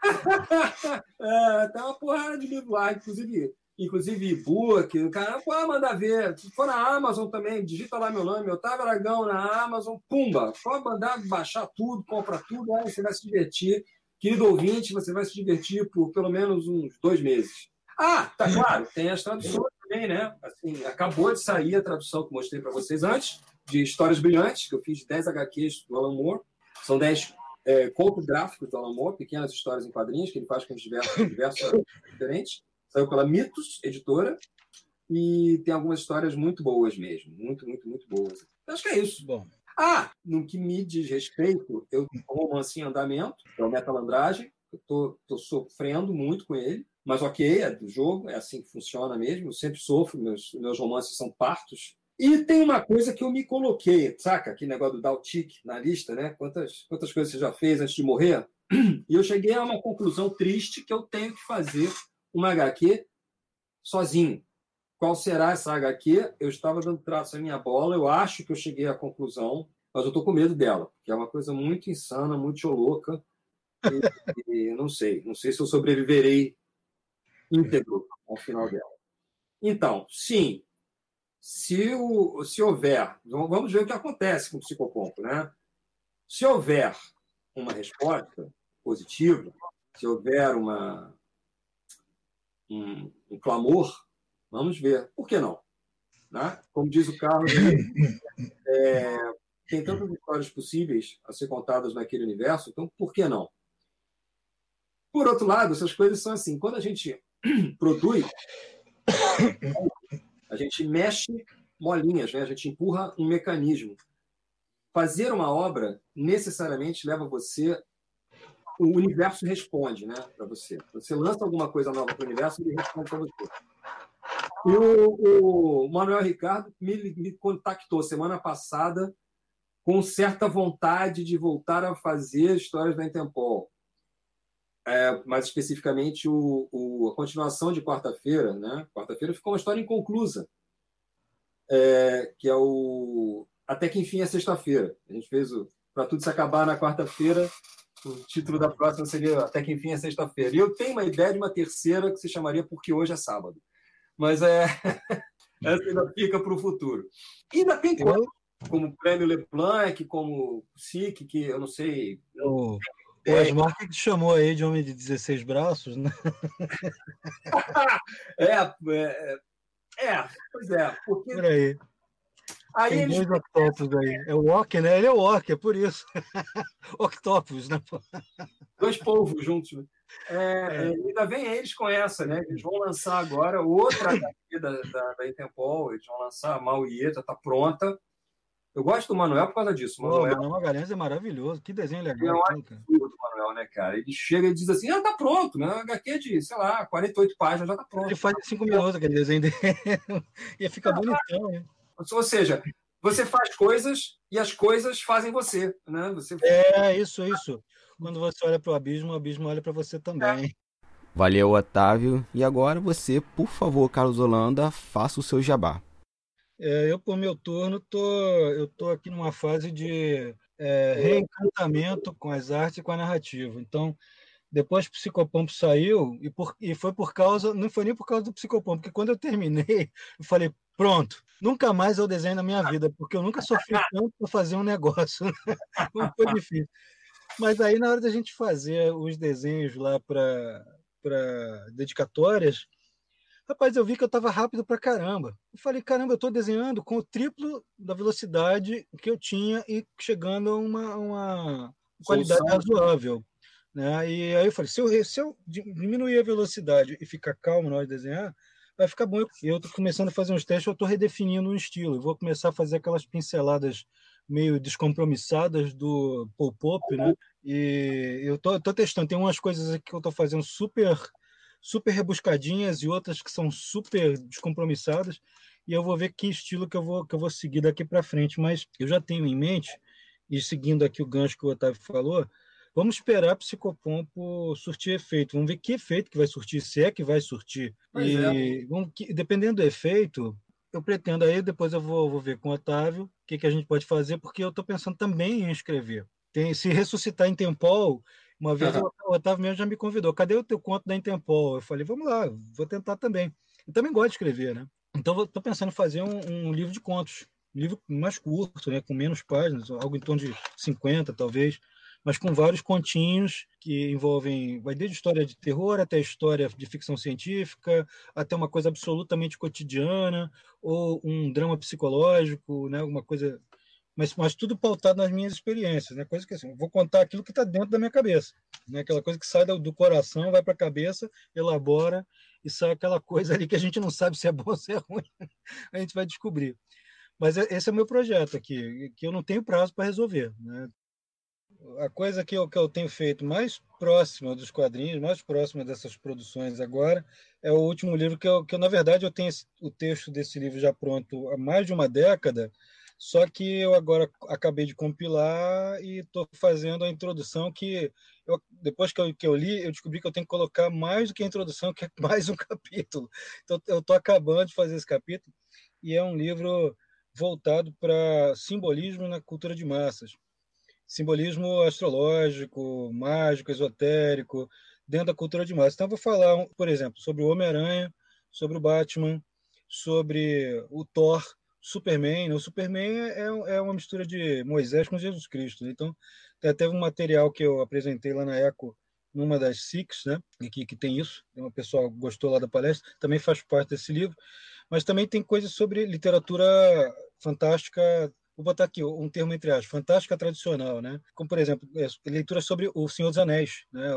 [SPEAKER 5] *laughs* é, tem uma porrada de livros lá, inclusive inclusive e-book, o cara pode mandar ver. Se for na Amazon também, digita lá meu nome, Otávio Aragão na Amazon, pumba, pode mandar baixar tudo, compra tudo, aí você vai se divertir. Querido ouvinte, você vai se divertir por pelo menos uns dois meses. Ah, tá claro, tem as traduções também, né? Assim, acabou de sair a tradução que mostrei para vocês antes, de Histórias Brilhantes, que eu fiz 10 HQs do Alan Moore. São 10 é, contos gráficos do Alan Moore, pequenas histórias em quadrinhos, que ele faz com diversos, *laughs* diversos diferentes. Saiu pela Mitos, editora, e tem algumas histórias muito boas mesmo. Muito, muito, muito boas. Acho que é isso.
[SPEAKER 4] Bom.
[SPEAKER 5] Ah, no que me diz respeito, eu tenho um romance em andamento, que é o Metalandragem. Eu tô, tô sofrendo muito com ele. Mas ok, é do jogo, é assim que funciona mesmo. Eu sempre sofro, meus, meus romances são partos. E tem uma coisa que eu me coloquei, saca? Aquele negócio do Daltic na lista, né? Quantas, quantas coisas você já fez antes de morrer? *clears throat* E eu cheguei a uma conclusão triste que eu tenho que fazer uma HQ sozinho. Qual será essa HQ? Eu estava dando traço à minha bola, eu acho que eu cheguei à conclusão, mas eu estou com medo dela, porque é uma coisa muito insana, muito louca. E, *laughs* e não sei, não sei se eu sobreviverei íntegro ao final dela. Então, sim, se, o, se houver, vamos ver o que acontece com o psicopompo, né? Se houver uma resposta positiva, se houver uma, um, um clamor, vamos ver. Por que não? Né? Como diz o Carlos, é, tem tantas histórias possíveis a ser contadas naquele universo, então por que não? Por outro lado, essas coisas são assim: quando a gente *coughs* produz, a gente mexe molinhas, né? a gente empurra um mecanismo. fazer uma obra necessariamente leva você o universo responde, né, para você. Você lança alguma coisa nova para o universo, ele responde para você. E o, o Manuel Ricardo me, me, contactou semana passada com certa vontade de voltar a fazer histórias da Intempol. É, mais especificamente o, o, a continuação de quarta-feira, né? Quarta-feira ficou uma história inconclusa, é, que é o até que enfim é sexta-feira. A gente fez o para tudo se acabar na quarta-feira. O título da próxima seria até que enfim é sexta-feira. E eu tenho uma ideia de uma terceira que se chamaria porque hoje é sábado. Mas é *laughs* essa ainda fica para o futuro. E ainda tem coisa como Prêmio Leblanc, como SIC, que eu não sei.
[SPEAKER 4] O Osmar que te chamou aí de homem de 16 braços, né? *laughs*
[SPEAKER 5] é, é, é, pois é. Porque...
[SPEAKER 4] Por aí. Tem eles... dois octopus aí. É o Orc, né? Ele é o Orc, é por isso. *laughs* octopus, né?
[SPEAKER 5] Dois povos juntos. É, é. Ainda vem eles com essa, né? Eles vão lançar agora outra *laughs* da, da, da Interpol, eles vão lançar a Mauieta, tá pronta. Eu gosto do Manuel por causa disso.
[SPEAKER 4] O Manuel, Manuel Magalhães é maravilhoso. Que desenho legal. É um
[SPEAKER 5] absurdo do Manuel, né, cara? Ele chega e diz assim: ah, tá pronto, né? HQ de, sei lá, 48 páginas, já tá pronto.
[SPEAKER 4] Ele faz cinco minutos aquele desenho dele. *laughs* e fica ah, bonitão, né?
[SPEAKER 5] Ou seja, você faz coisas e as coisas fazem você, né? Você...
[SPEAKER 4] É, isso, isso. Quando você olha para o abismo, o abismo olha para você também. É.
[SPEAKER 1] Valeu, Otávio. E agora você, por favor, Carlos Holanda, faça o seu jabá.
[SPEAKER 4] É, eu, por meu turno, tô, eu estou aqui numa fase de é, reencantamento com as artes e com a narrativa. Então, depois que o Psicopompo saiu, e, por, e foi por causa, não foi nem por causa do Psicopompo, porque quando eu terminei, *laughs* eu falei, pronto, nunca mais eu desenho na minha vida, porque eu nunca sofri tanto para fazer um negócio. *laughs* não foi difícil. Mas aí, na hora da gente fazer os desenhos lá para dedicatórias, Rapaz, eu vi que eu estava rápido pra caramba. Eu falei, caramba, eu estou desenhando com o triplo da velocidade que eu tinha e chegando a uma, uma qualidade razoável. Né? E aí eu falei, se eu, se eu diminuir a velocidade e ficar calmo na hora de desenhar, vai ficar bom. E eu estou começando a fazer uns testes, eu estou redefinindo o estilo. Eu vou começar a fazer aquelas pinceladas meio descompromissadas do Pop Pop, né? E eu tô, tô testando. Tem umas coisas aqui que eu estou fazendo super super rebuscadinhas e outras que são super descompromissadas e eu vou ver que estilo que eu vou que eu vou seguir daqui para frente, mas eu já tenho em mente e seguindo aqui o gancho que o Otávio falou, vamos esperar o psicopompo surtir efeito, vamos ver que efeito que vai surtir, se é que vai surtir. Pois e é. vamos, dependendo do efeito, eu pretendo aí, depois eu vou, vou ver com o Otávio o que, que a gente pode fazer, porque eu estou pensando também em escrever. Tem, se ressuscitar em Tempol, uma vez uhum. o Otávio mesmo já me convidou. Cadê o teu conto da Intempol? Eu falei, vamos lá, vou tentar também. Eu também gosto de escrever, né? Então, estou pensando em fazer um, um, livro de contos. Um livro mais curto, né? com menos páginas, algo em torno de 50, talvez. Mas com vários continhos que envolvem, vai desde história de terror até história de ficção científica, até uma coisa absolutamente cotidiana, ou um drama psicológico, né? alguma coisa mas, mas tudo pautado nas minhas experiências, né? Coisa que assim, vou contar aquilo que está dentro da minha cabeça, né? Aquela coisa que sai do, do coração, vai para a cabeça, elabora e sai aquela coisa ali que a gente não sabe se é bom ou se é ruim, *laughs* a gente vai descobrir. Mas esse é o meu projeto aqui, que eu não tenho prazo para resolver, né? A coisa que eu, que eu tenho feito mais próxima dos quadrinhos, mais próxima dessas produções agora, é o último livro que eu, que eu na verdade, eu tenho esse, o texto desse livro já pronto há mais de uma década, só que eu agora acabei de compilar e estou fazendo a introdução que eu, depois que eu, que eu li, eu descobri que eu tenho que colocar mais do que a introdução, que é *laughs* mais um capítulo. Então eu estou acabando de fazer esse capítulo e é um livro voltado para simbolismo na cultura de massas. Simbolismo astrológico, mágico, esotérico, dentro da cultura de massas. Então eu vou falar, por exemplo, sobre o Homem-Aranha, sobre o Batman, sobre o Thor, Superman. Né? O Superman é, é uma mistura de Moisés com Jesus Cristo. Né? Então, até um material que eu apresentei lá na Eco, numa das SICs, né? que, que tem isso. Uma pessoa gostou lá da palestra, também faz parte desse livro. Mas também tem coisas sobre literatura fantástica vou botar aqui um termo entre aspas, fantástica tradicional, né? Como, por exemplo, é, leitura sobre o Senhor dos Anéis, né?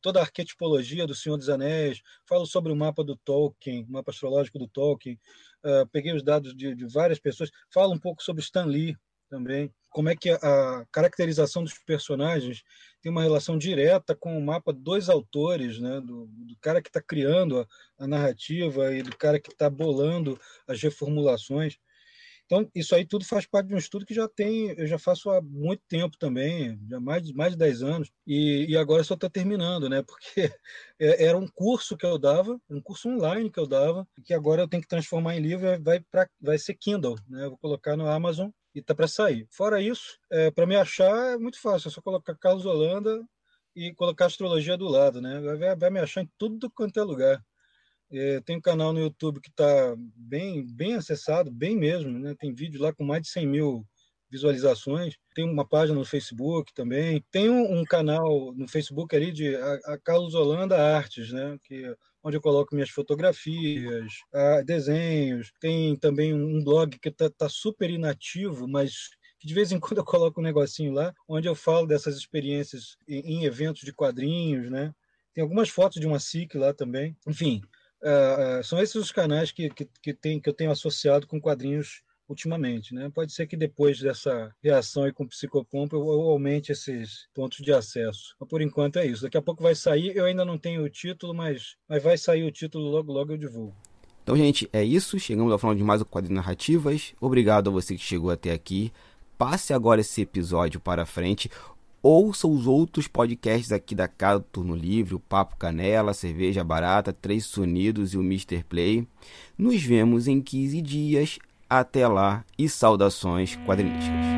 [SPEAKER 4] Toda a arquetipologia do Senhor dos Anéis, falo sobre o mapa do Tolkien, o mapa astrológico do Tolkien, uh, peguei os dados de, de, várias pessoas, falo um pouco sobre Stan Lee, também. Como é que a caracterização dos personagens tem uma relação direta com o mapa dos autores, né? do, do cara que está criando a, a narrativa e do cara que está bolando as reformulações. Então, isso aí tudo faz parte de um estudo que já tem, eu já faço há muito tempo também, já mais, mais de 10 anos, e, e agora só está terminando, né? Porque *laughs* é, era um curso que eu dava, um curso online que eu dava, que agora eu tenho que transformar em livro, vai, pra, vai ser Kindle, né? Eu vou colocar no Amazon e tá para sair. Fora isso, é, para me achar é muito fácil, é só colocar Carlos Holanda e colocar astrologia do lado, né? Vai, vai me achar em tudo quanto é lugar. É, tem um canal no YouTube que está bem, bem acessado, bem mesmo, né? Tem vídeo lá com mais de 100 mil visualizações. Tem uma página no Facebook também. Tem um, um canal no Facebook ali de a, a, Carlos Holanda Artes, né? Que onde eu coloco minhas fotografias, a, desenhos. Tem também um blog que está tá super inativo, mas de vez em quando eu coloco um negocinho lá, onde eu falo dessas experiências em, em eventos de quadrinhos, né? Tem algumas fotos de uma SIC lá também. Enfim, Uh, são esses os canais que, que, que, tem, que eu tenho associado com quadrinhos ultimamente. Né? Pode ser que depois dessa reação aí com o Psicopompa eu, eu aumente esses pontos de acesso. Mas por enquanto é isso. Daqui a pouco vai sair, eu ainda não tenho o título, mas, mas vai sair o título logo, logo eu divulgo.
[SPEAKER 1] Então, gente, é isso. Chegamos ao final de mais um quadrinho narrativas. Obrigado a você que chegou até aqui. Passe agora esse episódio para frente. Ouça os outros podcasts aqui da casa do Turno Livre, o Papo Canela, Cerveja Barata, Três Sonidos e o Mr. Play. Nos vemos em 15 dias. Até lá e saudações quadrinísticas.